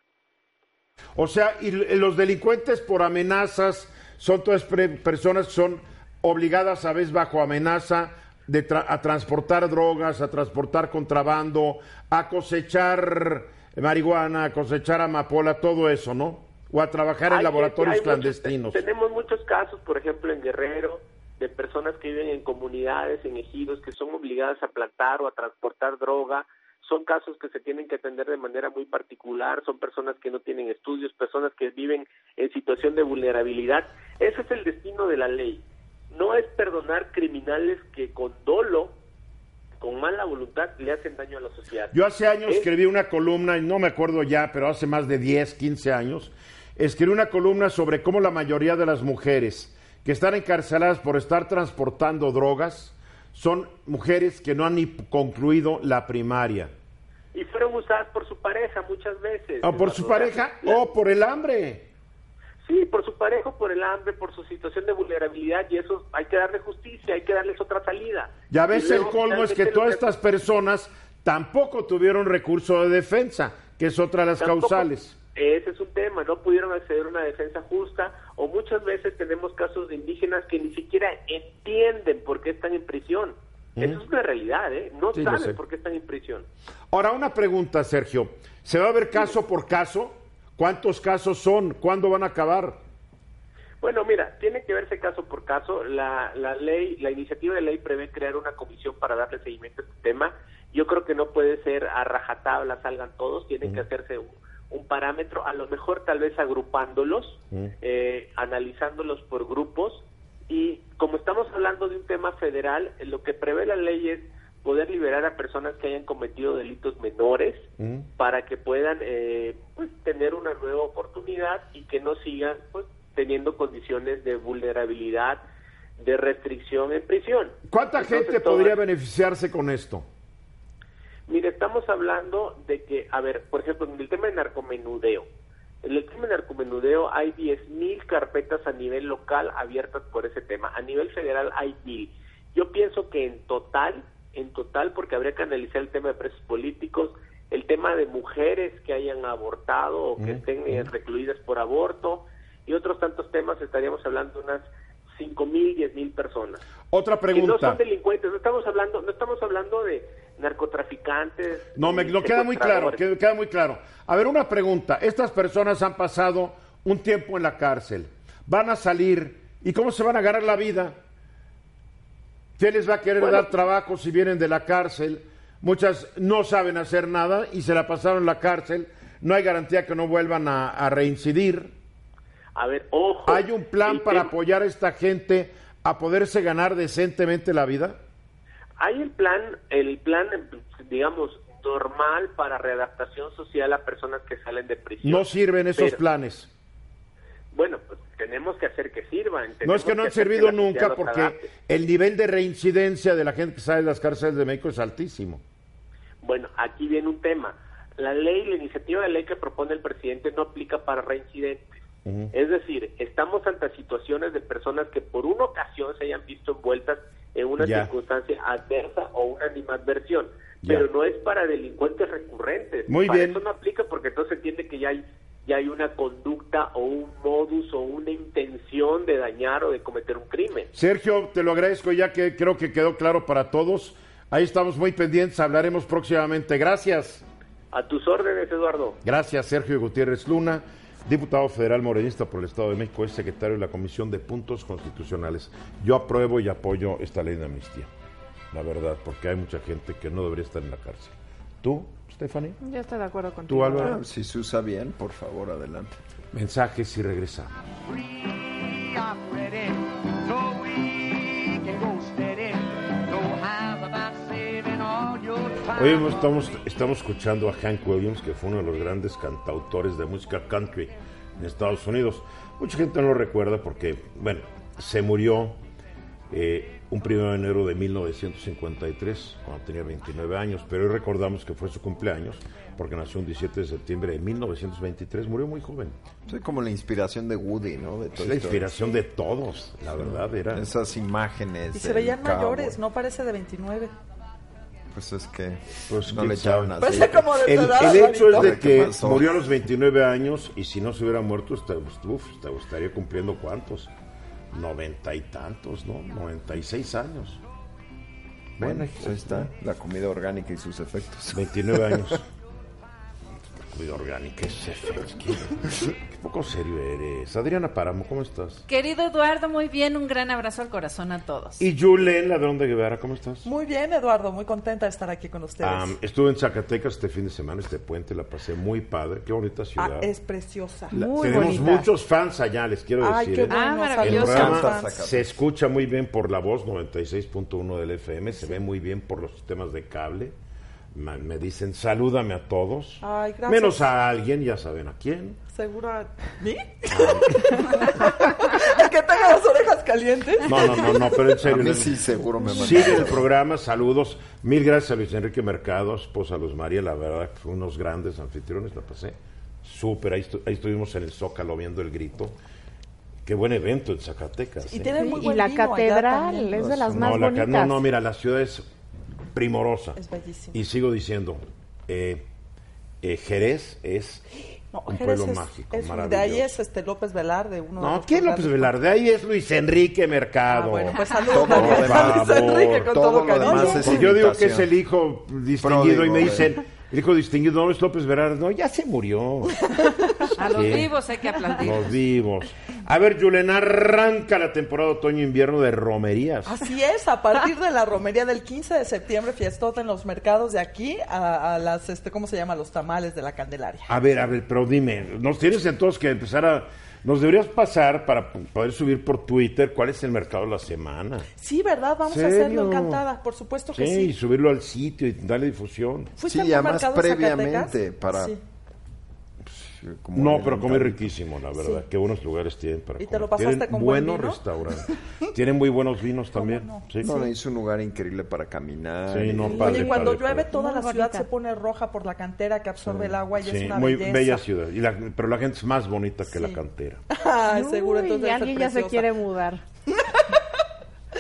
O sea, y los delincuentes por amenazas son todas personas que son obligadas a veces bajo amenaza de a transportar drogas, a transportar contrabando, a cosechar marihuana, cosechar amapola, todo eso, ¿no? O a trabajar en laboratorios clandestinos. tenemos muchos casos, por ejemplo, en Guerrero, de personas que viven en comunidades, en ejidos, que son obligadas a plantar o a transportar droga. Son casos que se tienen que atender de manera muy particular, son personas que no tienen estudios, personas que viven en situación de vulnerabilidad. Ese es el destino de la ley. No es perdonar criminales que con dolo con mala voluntad le hacen daño a la sociedad. Yo hace años Es- escribí una columna, y no me acuerdo ya, pero hace más de 10, 15 años, escribí una columna sobre cómo la mayoría de las mujeres que están encarceladas por estar transportando drogas son mujeres que no han ni concluido la primaria. Y fueron usadas por su pareja muchas veces. O por su pareja La- o por el hambre. Sí, por su pareja, por el hambre, por su situación de vulnerabilidad y eso hay que darle justicia, hay que darles otra salida. Ya ves, el luego, colmo es que todas estas personas tampoco tuvieron recurso de defensa, que es otra de las Tampoco- causales. Ese es un tema, no pudieron acceder a una defensa justa o muchas veces tenemos casos de indígenas que ni siquiera entienden por qué están en prisión. Eso es una realidad, ¿eh? No Sí, saben por qué están en prisión. Ahora, una pregunta, Sergio. ¿Se va a ver caso por caso? ¿Cuántos casos son? ¿Cuándo van a acabar? Bueno, mira, tiene que verse caso por caso. La, la ley, la iniciativa de ley prevé crear una comisión para darle seguimiento a este tema. Yo creo que no puede ser a rajatabla salgan todos, tienen que hacerse un, un parámetro, a lo mejor tal vez agrupándolos, eh, analizándolos por grupos y como estamos hablando de un tema federal, lo que prevé la ley es poder liberar a personas que hayan cometido delitos menores para que puedan eh, pues, tener una nueva oportunidad y que no sigan pues, teniendo condiciones de vulnerabilidad, de restricción en prisión. ¿Cuánta Entonces, gente podría beneficiarse con esto? Mire, estamos hablando de que, a ver, por ejemplo, en el tema de narcomenudeo, en el tema de narcomenudeo hay 10.000 carpetas a nivel local abiertas por ese tema. A nivel federal hay 1.000. Yo pienso que en total, en total, porque habría que analizar el tema de presos políticos, el tema de mujeres que hayan abortado o que estén eh, recluidas por aborto y otros tantos temas, estaríamos hablando de unas 5.000, 10.000 personas. Otra Que no pregunta. son delincuentes, no estamos hablando, no estamos hablando de narcotraficantes. No, me no queda muy claro, queda muy claro. A ver, una pregunta. Estas personas han pasado un tiempo en la cárcel, van a salir, ¿y cómo se van a ganar la vida? ¿Quién les va a querer Bueno. dar trabajo si vienen de la cárcel? Muchas no saben hacer nada y se la pasaron en la cárcel. No hay garantía que no vuelvan a, a reincidir. A ver, ojo. ¿Hay un plan para tema- apoyar a esta gente a poderse ganar decentemente la vida? Hay el plan, el plan, digamos, normal para readaptación social a personas que salen de prisión. No sirven esos Pero, planes. Bueno, pues tenemos que hacer que sirvan. No es que no han servido nunca porque adapte. el nivel de reincidencia de la gente que sale de las cárceles de México es altísimo. Bueno, aquí viene un tema. La ley, la iniciativa de ley que propone el presidente no aplica para reincidentes. Es decir, estamos ante situaciones de personas que por una ocasión se hayan visto envueltas en una Ya. circunstancia adversa o una animadversión, Ya. pero no es para delincuentes recurrentes. Muy Para bien. Eso no aplica porque entonces entiende que ya hay ya hay una conducta o un modus o una intención de dañar o de cometer un crimen. Sergio, te lo agradezco ya que creo que quedó claro para todos. Ahí estamos muy pendientes, hablaremos próximamente. Gracias. A tus órdenes, Eduardo. Gracias, Sergio Gutiérrez Luna, diputado federal morenista por el Estado de México, es secretario de la Comisión de Puntos Constitucionales. Yo apruebo y apoyo esta ley de amnistía, la verdad, porque hay mucha gente que no debería estar en la cárcel. ¿Tú, Stephanie? Yo estoy de acuerdo contigo. ¿Tú, Álvaro? Si se usa bien, por favor, adelante. Mensajes y regresamos. time. Hoy estamos, estamos escuchando a Hank Williams, que fue uno de los grandes cantautores de música country en Estados Unidos. Mucha gente no lo recuerda porque, bueno, se murió eh, un primero de enero de 1953, cuando tenía 29 años, pero hoy recordamos que fue su cumpleaños, porque nació un 17 de septiembre de 1923, murió muy joven. Soy como la inspiración de Woody, ¿no? De Es la inspiración de todos, la verdad, era... Esas imágenes. Y se veían cowboy. mayores, no parece de 29. Pues es que Pues, no le echaron así. Parece como de El, el hecho es de que murió a los 29 años y si no se hubiera muerto, esta- uf, te estaría cumpliendo cuántos? Noventa y tantos, ¿no? 96 años. Bueno, pues ahí está, la comida orgánica y sus efectos. 29 años. Comida orgánica. Qué, qué poco serio eres. Adriana Páramo, ¿cómo estás? Querido Eduardo, muy bien, un gran abrazo al corazón a todos. Y Julen Ladrón de Guevara, ¿cómo estás? Muy bien, Eduardo, muy contenta de estar aquí con ustedes. Estuve en Zacatecas este fin de semana, este puente, la pasé muy padre. Qué bonita Ah, ciudad. es preciosa. La- muy tenemos bonita. muchos fans allá, les quiero Ay, decir. qué ¿eh? bueno. Ah, maravilloso. El programa se escucha muy bien por la voz 96.1 del FM, se ve muy bien por los sistemas de cable. Me dicen, salúdame a todos. Ay, gracias. Menos a alguien, ya saben a quién. ¿Seguro a mí? ¿El que tenga las orejas calientes? No, no, no, no, pero en A serio. mí sí seguro me Sigue el programa, saludos. Mil gracias a Luis Enrique Mercado, esposa Luz María, la verdad, que fue unos grandes anfitriones, la pasé súper. Ahí, estu- ahí estuvimos en el Zócalo viendo el grito. Qué buen evento en Zacatecas. Y ¿eh? muy y la vino catedral es de las no, más la bonitas. no, no, mira, la ciudad es primorosa. Es bellísima. Y sigo diciendo, eh, eh, Jerez es No, un Jerez pueblo es- mágico, es- de maravilloso. ahí es este López Velarde, uno de No, ¿quién López Velarde? Ahí es Luis Enrique Mercado. Ah, bueno, pues saludos Todo lo también demás, a Luis Enrique con todo todo, lo cariño. demás es Pues yo digo que es el hijo distinguido Pródigo, y me eh. dicen, el hijo distinguido no es López Velarde. No, ya se murió. A los vivos hay que aplaudir. Los vivos. A ver, Julen, arranca la temporada otoño-invierno de romerías. Así es, a partir de la romería del 15 de septiembre, fiestota en los mercados de aquí a, a las, este, ¿cómo se llama? Los tamales de la Candelaria. A ver, a ver, pero dime, nos tienes entonces que empezar a... Nos deberías pasar para poder subir por Twitter cuál es el mercado de la semana. Sí, ¿verdad? Vamos a ¿Serio? hacerlo encantada, por supuesto que Sí, sí. y subirlo al sitio y darle difusión. ¿Fuiste Sí, a además previamente Zacatecas? para- Sí. Como No, pero come encanto. riquísimo, la verdad. Sí. Qué buenos lugares tienen para ¿Y te comer. lo pasaste Tienen con buen buenos vino? restaurantes. Tienen muy buenos vinos también. no? Sí, No, es un lugar increíble para caminar. Sí, no, y- padre, Oye, y cuando padre, llueve padre. toda Muy la ciudad se pone roja por la cantera que absorbe el agua y Sí, es una muy belleza. bella ciudad. Y la- pero la gente es más bonita que la cantera. Ay, seguro, entonces ser alguien ya se quiere mudar.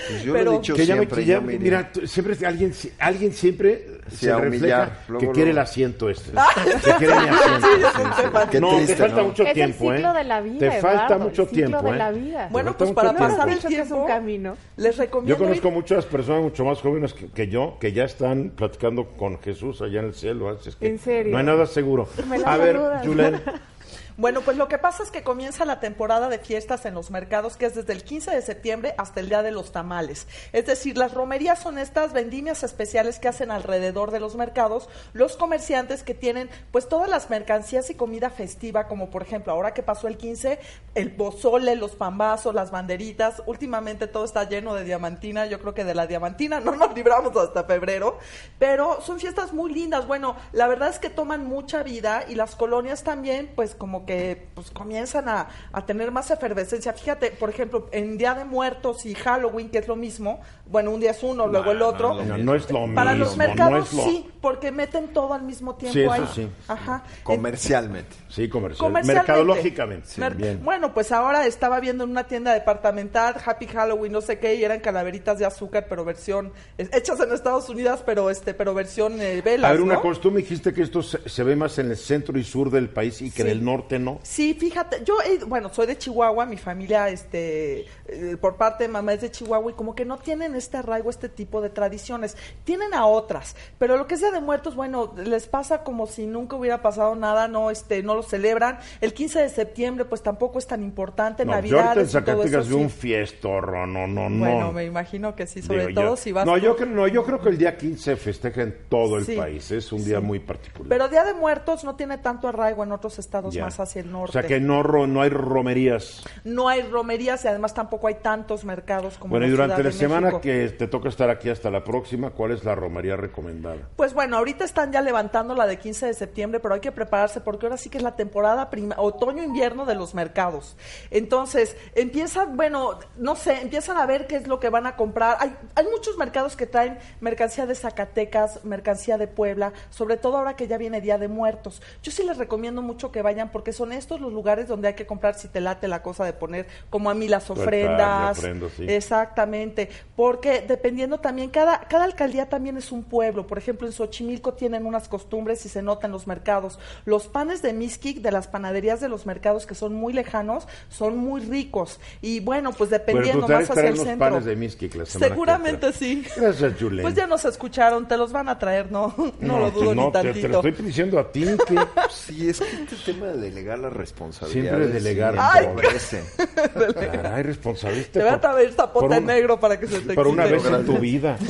Pues yo Pero- lo he dicho que ya siempre, ya- yo me iría. mira, tú- siempre alguien, alguien siempre Sí, se refleja que luego. quiere el asiento este. que quiere mi asiento. Qué no, triste, te falta ¿no? mucho es tiempo, el ciclo ¿eh? de la vida, Te falta Eduardo, mucho el ciclo tiempo, de ¿eh? la vida. Te Bueno, pues para tiempo. pasar el es un tiempo, camino. les Yo recomiendo conozco ir- muchas personas mucho más jóvenes que, que yo que ya están platicando con Jesús allá en el cielo. así es que ¿En serio? No hay nada seguro. A ver. Julen, Bueno, pues lo que pasa es que comienza la temporada de fiestas en los mercados, que es desde el 15 de septiembre hasta el Día de los Tamales. Es decir, las romerías son estas vendimias especiales que hacen alrededor de los mercados los comerciantes que tienen pues todas las mercancías y comida festiva, como por ejemplo, ahora que pasó el 15, el pozole, los pambazos, las banderitas. Últimamente todo está lleno de diamantina, yo creo que de la diamantina no nos libramos hasta febrero, pero son fiestas muy lindas. Bueno, la verdad es que toman mucha vida y las colonias también, pues como que pues comienzan a, a tener más efervescencia. Fíjate, por ejemplo, en Día de Muertos y Halloween, que es lo mismo, bueno, un día es uno, luego el otro. no, no es lo Para mismo. los mercados no es lo- sí, porque meten todo al mismo tiempo Sí, eso ahí. sí. Ajá. Comercialmente. Sí, comercial. Comercialmente. Mercadológicamente. Sí, Mer- bien. Bueno, pues ahora estaba viendo en una tienda departamental Happy Halloween, no sé qué, y eran calaveritas de azúcar, pero versión hechas en Estados Unidos, pero este, pero versión eh, velas, A ver, una ¿no? cosa, tú me dijiste que esto se, se ve más en el centro y sur del país y que en el norte no. Sí, fíjate, yo, he- bueno, soy de Chihuahua, mi familia, este, eh, por parte de mamá es de Chihuahua y como que no tienen este arraigo, este tipo de tradiciones. Tienen a otras, pero lo que es Día de Muertos, bueno, les pasa como si nunca hubiera pasado nada, no, este, no lo celebran. El 15 de septiembre, pues tampoco es tan importante, No, yo ahorita en Navidades y todo Zacatecas veo un sí. fiestorro, no, no, no. Bueno, me imagino que sí, sobre Digo, todo yo- si vas. No yo, creo, no, yo creo que el día 15 festeja en todo el Sí, país. Es un día sí. muy particular. Pero Día de Muertos no tiene tanto arraigo en otros estados Ya. más hacia el norte. O sea que no, ro- no hay romerías. No hay romerías y además tampoco hay tantos mercados como Bueno, y durante la semana México. que te toca estar aquí hasta la próxima, ¿cuál es la romería recomendada? Pues bueno, ahorita están ya levantando la de 15 de septiembre, pero hay que prepararse porque ahora sí que es la temporada otoño-invierno de los mercados. Entonces, empiezan, bueno, no sé, empiezan a ver qué es lo que van a comprar. Hay, hay muchos mercados que traen mercancía de Zacatecas, mercancía de Puebla, sobre todo ahora que ya viene Día de Muertos. Yo sí les recomiendo mucho que vayan porque son estos los lugares donde hay que comprar si te late la cosa de poner como a mí las ofrendas. la ofrenda, sí. Exactamente, porque dependiendo también, cada, cada alcaldía también es un pueblo. Por ejemplo, en Xochimilco tienen unas costumbres y se nota en los mercados. Los panes de Mixquic, de las panaderías de los mercados que son muy lejanos, son muy ricos. Y bueno, pues dependiendo Bueno, tú más hacia el los centro. panes de Mixquic la semana Seguramente sí. Gracias, Julen. Pues ya nos escucharon, te los van a traer, no, no, lo pues dudo no, ni te- Te, tantito. lo estoy diciendo a ti, que Sí, es que este tema de delegar la responsabilidad. Siempre delegar Ay. Empobrece. caray, responsable. Te voy a traer zapote un- negro para que se te Por una vez en tu vida.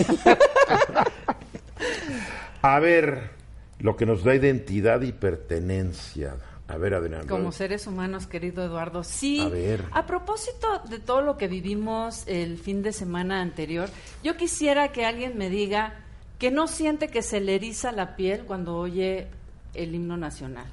A ver, lo que nos da identidad y pertenencia. A ver, Adrián. Como seres humanos, querido Eduardo. Sí, A ver. a propósito de todo lo que vivimos el fin de semana anterior, yo quisiera que alguien me diga que no siente que se le eriza la piel cuando oye el himno nacional.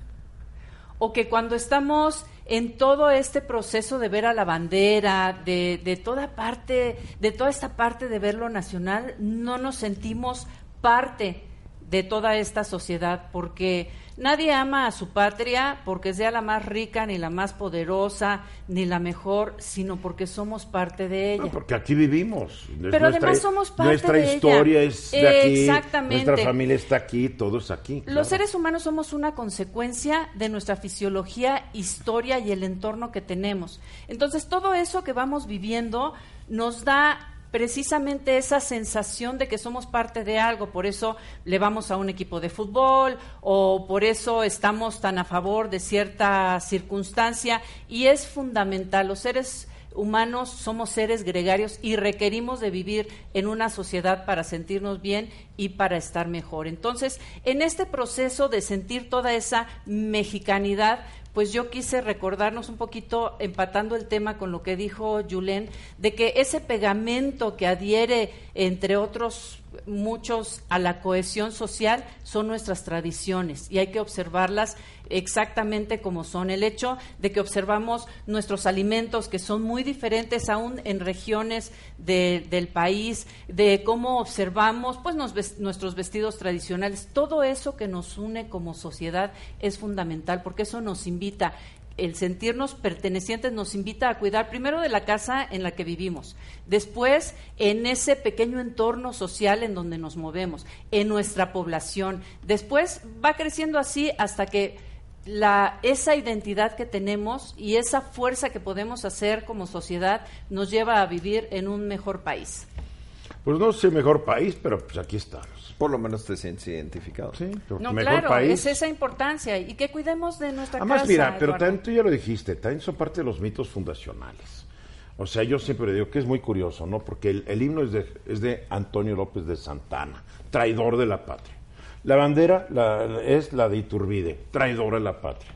O que cuando estamos en todo este proceso de ver a la bandera, de, de toda parte, de toda esta parte de ver lo nacional, no nos sentimos parte de toda esta sociedad, porque nadie ama a su patria porque sea la más rica, ni la más poderosa, ni la mejor, sino porque somos parte de ella. No, porque aquí vivimos. Pero además somos parte Nuestra de ella. historia es de aquí. Exactamente. Nuestra familia está aquí, todo es aquí. claro. Los seres humanos somos una consecuencia de nuestra fisiología, historia y el entorno que tenemos. Entonces, todo eso que vamos viviendo nos da precisamente esa sensación de que somos parte de algo, por eso le vamos a un equipo de fútbol o por eso estamos tan a favor de cierta circunstancia y es fundamental. Los seres humanos somos seres gregarios y requerimos de vivir en una sociedad para sentirnos bien y para estar mejor. Entonces, en este proceso de sentir toda esa mexicanidad, pues yo quise recordarnos un poquito, empatando el tema con lo que dijo Julen, de que ese pegamento que adhiere, entre otros muchos, a la cohesión social son nuestras tradiciones y hay que observarlas exactamente como son. El hecho de que observamos nuestros alimentos, que son muy diferentes aún en regiones de- del país, de cómo observamos pues nuestros vestidos tradicionales, todo eso que nos une como sociedad es fundamental porque eso nos invita el sentirnos pertenecientes nos invita a cuidar primero de la casa en la que vivimos, después en ese pequeño entorno social en donde nos movemos, en nuestra población, después va creciendo así hasta que la, esa identidad que tenemos y esa fuerza que podemos hacer como sociedad nos lleva a vivir en un mejor país. Pues no sé mejor país, pero pues aquí estamos. Por lo menos te sientes identificado. Sí, No, mejor claro, país. es esa importancia y que cuidemos de nuestra Además, casa. mira, pero también tú ya lo dijiste, también son parte de los mitos fundacionales. O sea, yo siempre digo que es muy curioso, ¿no? Porque el, el himno es de, es de Antonio López de Santana, traidor de la patria. La bandera la- es la de Iturbide, traidor de la patria.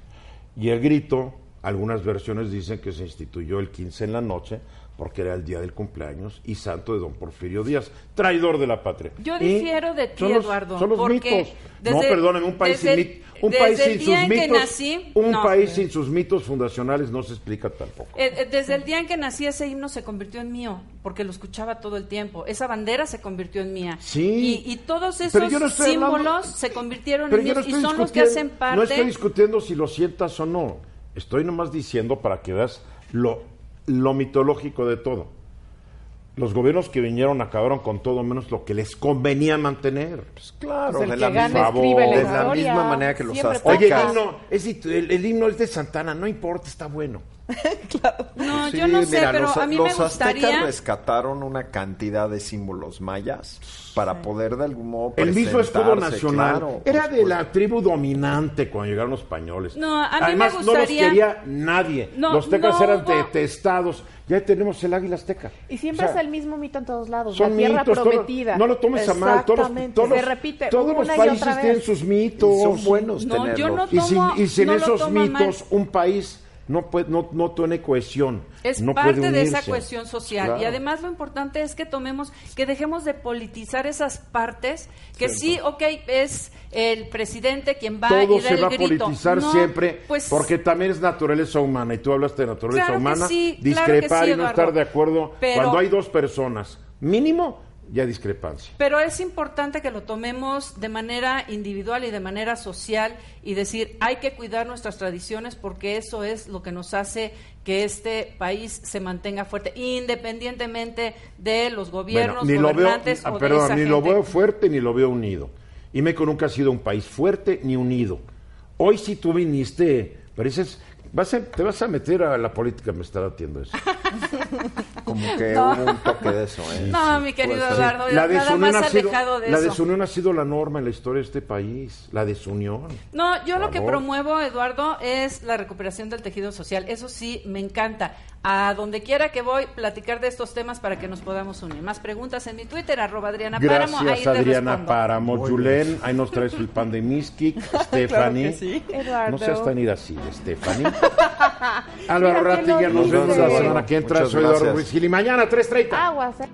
Y el grito, algunas versiones dicen que se instituyó el 15 en la noche porque era el día del cumpleaños y santo de don Porfirio Díaz, traidor de la patria. Yo Y difiero de ti, son los- Eduardo, Son los mitos. no, perdónenme, un país sin desde- un desde país sin sus mitos, nací, un no. país sin sus mitos fundacionales no se explica tampoco. Eh, eh, desde el día en que nací ese himno se convirtió en mío, porque lo escuchaba todo el tiempo. Esa bandera se convirtió en mía. Sí. Y, y todos esos no hablando- símbolos se convirtieron en no míos y son los que hacen parte. No estoy discutiendo si lo sientas o no. Estoy nomás diciendo para que veas lo, lo mitológico de todo. Los gobiernos que vinieron acabaron con todo menos lo que les convenía mantener. Pues claro, Pues el de, que la gana misma, la de la misma manera que los aztecas. Oye, el himno, es, el, el himno es de Santana, no importa, está bueno. No, Sí, yo no sé, pero los, a mí los me gustaría. aztecas rescataron una cantidad de símbolos mayas para poder de algún modo El mismo escudo nacional claro, era de la tribu dominante cuando llegaron los españoles. No, a mí me Además, no los quería nadie. No, los tecas no eran detestados. Ya tenemos el águila azteca. Y siempre O sea, es el mismo mito en todos lados, Son la tierra mitos, todo- prometida. no lo tomes a mal. Todos, todos, Se repite todos los países otra vez. tienen sus mitos. Y son buenos No, yo tenerlos. no Y sin, y sin no esos mal. mitos, un país no, puede, no, no tiene cohesión. Es no parte puede de esa cohesión social. Claro. Y además lo importante es que tomemos, que dejemos de politizar esas partes, que sí, ok, es el presidente quien va Todo y da se el va a politizar No, siempre pues, porque también es naturaleza humana y tú hablaste de naturaleza Claro humana sí, discrepar sí, y no estar de acuerdo Pero- cuando hay dos personas mínimo ya discrepancia. Pero es importante que lo tomemos de manera individual y de manera social y decir, hay que cuidar nuestras tradiciones porque eso es lo que nos hace que este país se mantenga fuerte, independientemente de los gobiernos, Bueno, ni lo veo, gobernantes ah, o de perdón, esa ni lo veo fuerte ni lo veo unido. Y México nunca ha sido un país fuerte ni unido. Hoy sí tú viniste, pareces, vas a- te vas a meter a la política, me está datiendo eso. Como que No. hubo un toque de eso, ¿eh? No, mi querido Pues, sí. Eduardo, La nada desunión, más ha sido, alejado de la eso. desunión ha sido la norma en la historia de este país, la desunión. No, yo lo que promuevo, Eduardo, es la recuperación del tejido social. Eso sí, me encanta. A donde quiera que voy, platicar de estos temas para que nos podamos unir. Más preguntas en mi Twitter, arroba Adriana Páramo. Ahí Gracias te Adriana. Páramo, Muy Julen, ahí nos traes el pan de Miskik, Stephanie. sí. No seas tan ir así, Stephanie. Álvaro ¿quién Rati, lo ya nos vemos la semana que entra. Soy Eduardo gracias. Ruiz Y mañana 3.30. Aguas. eh.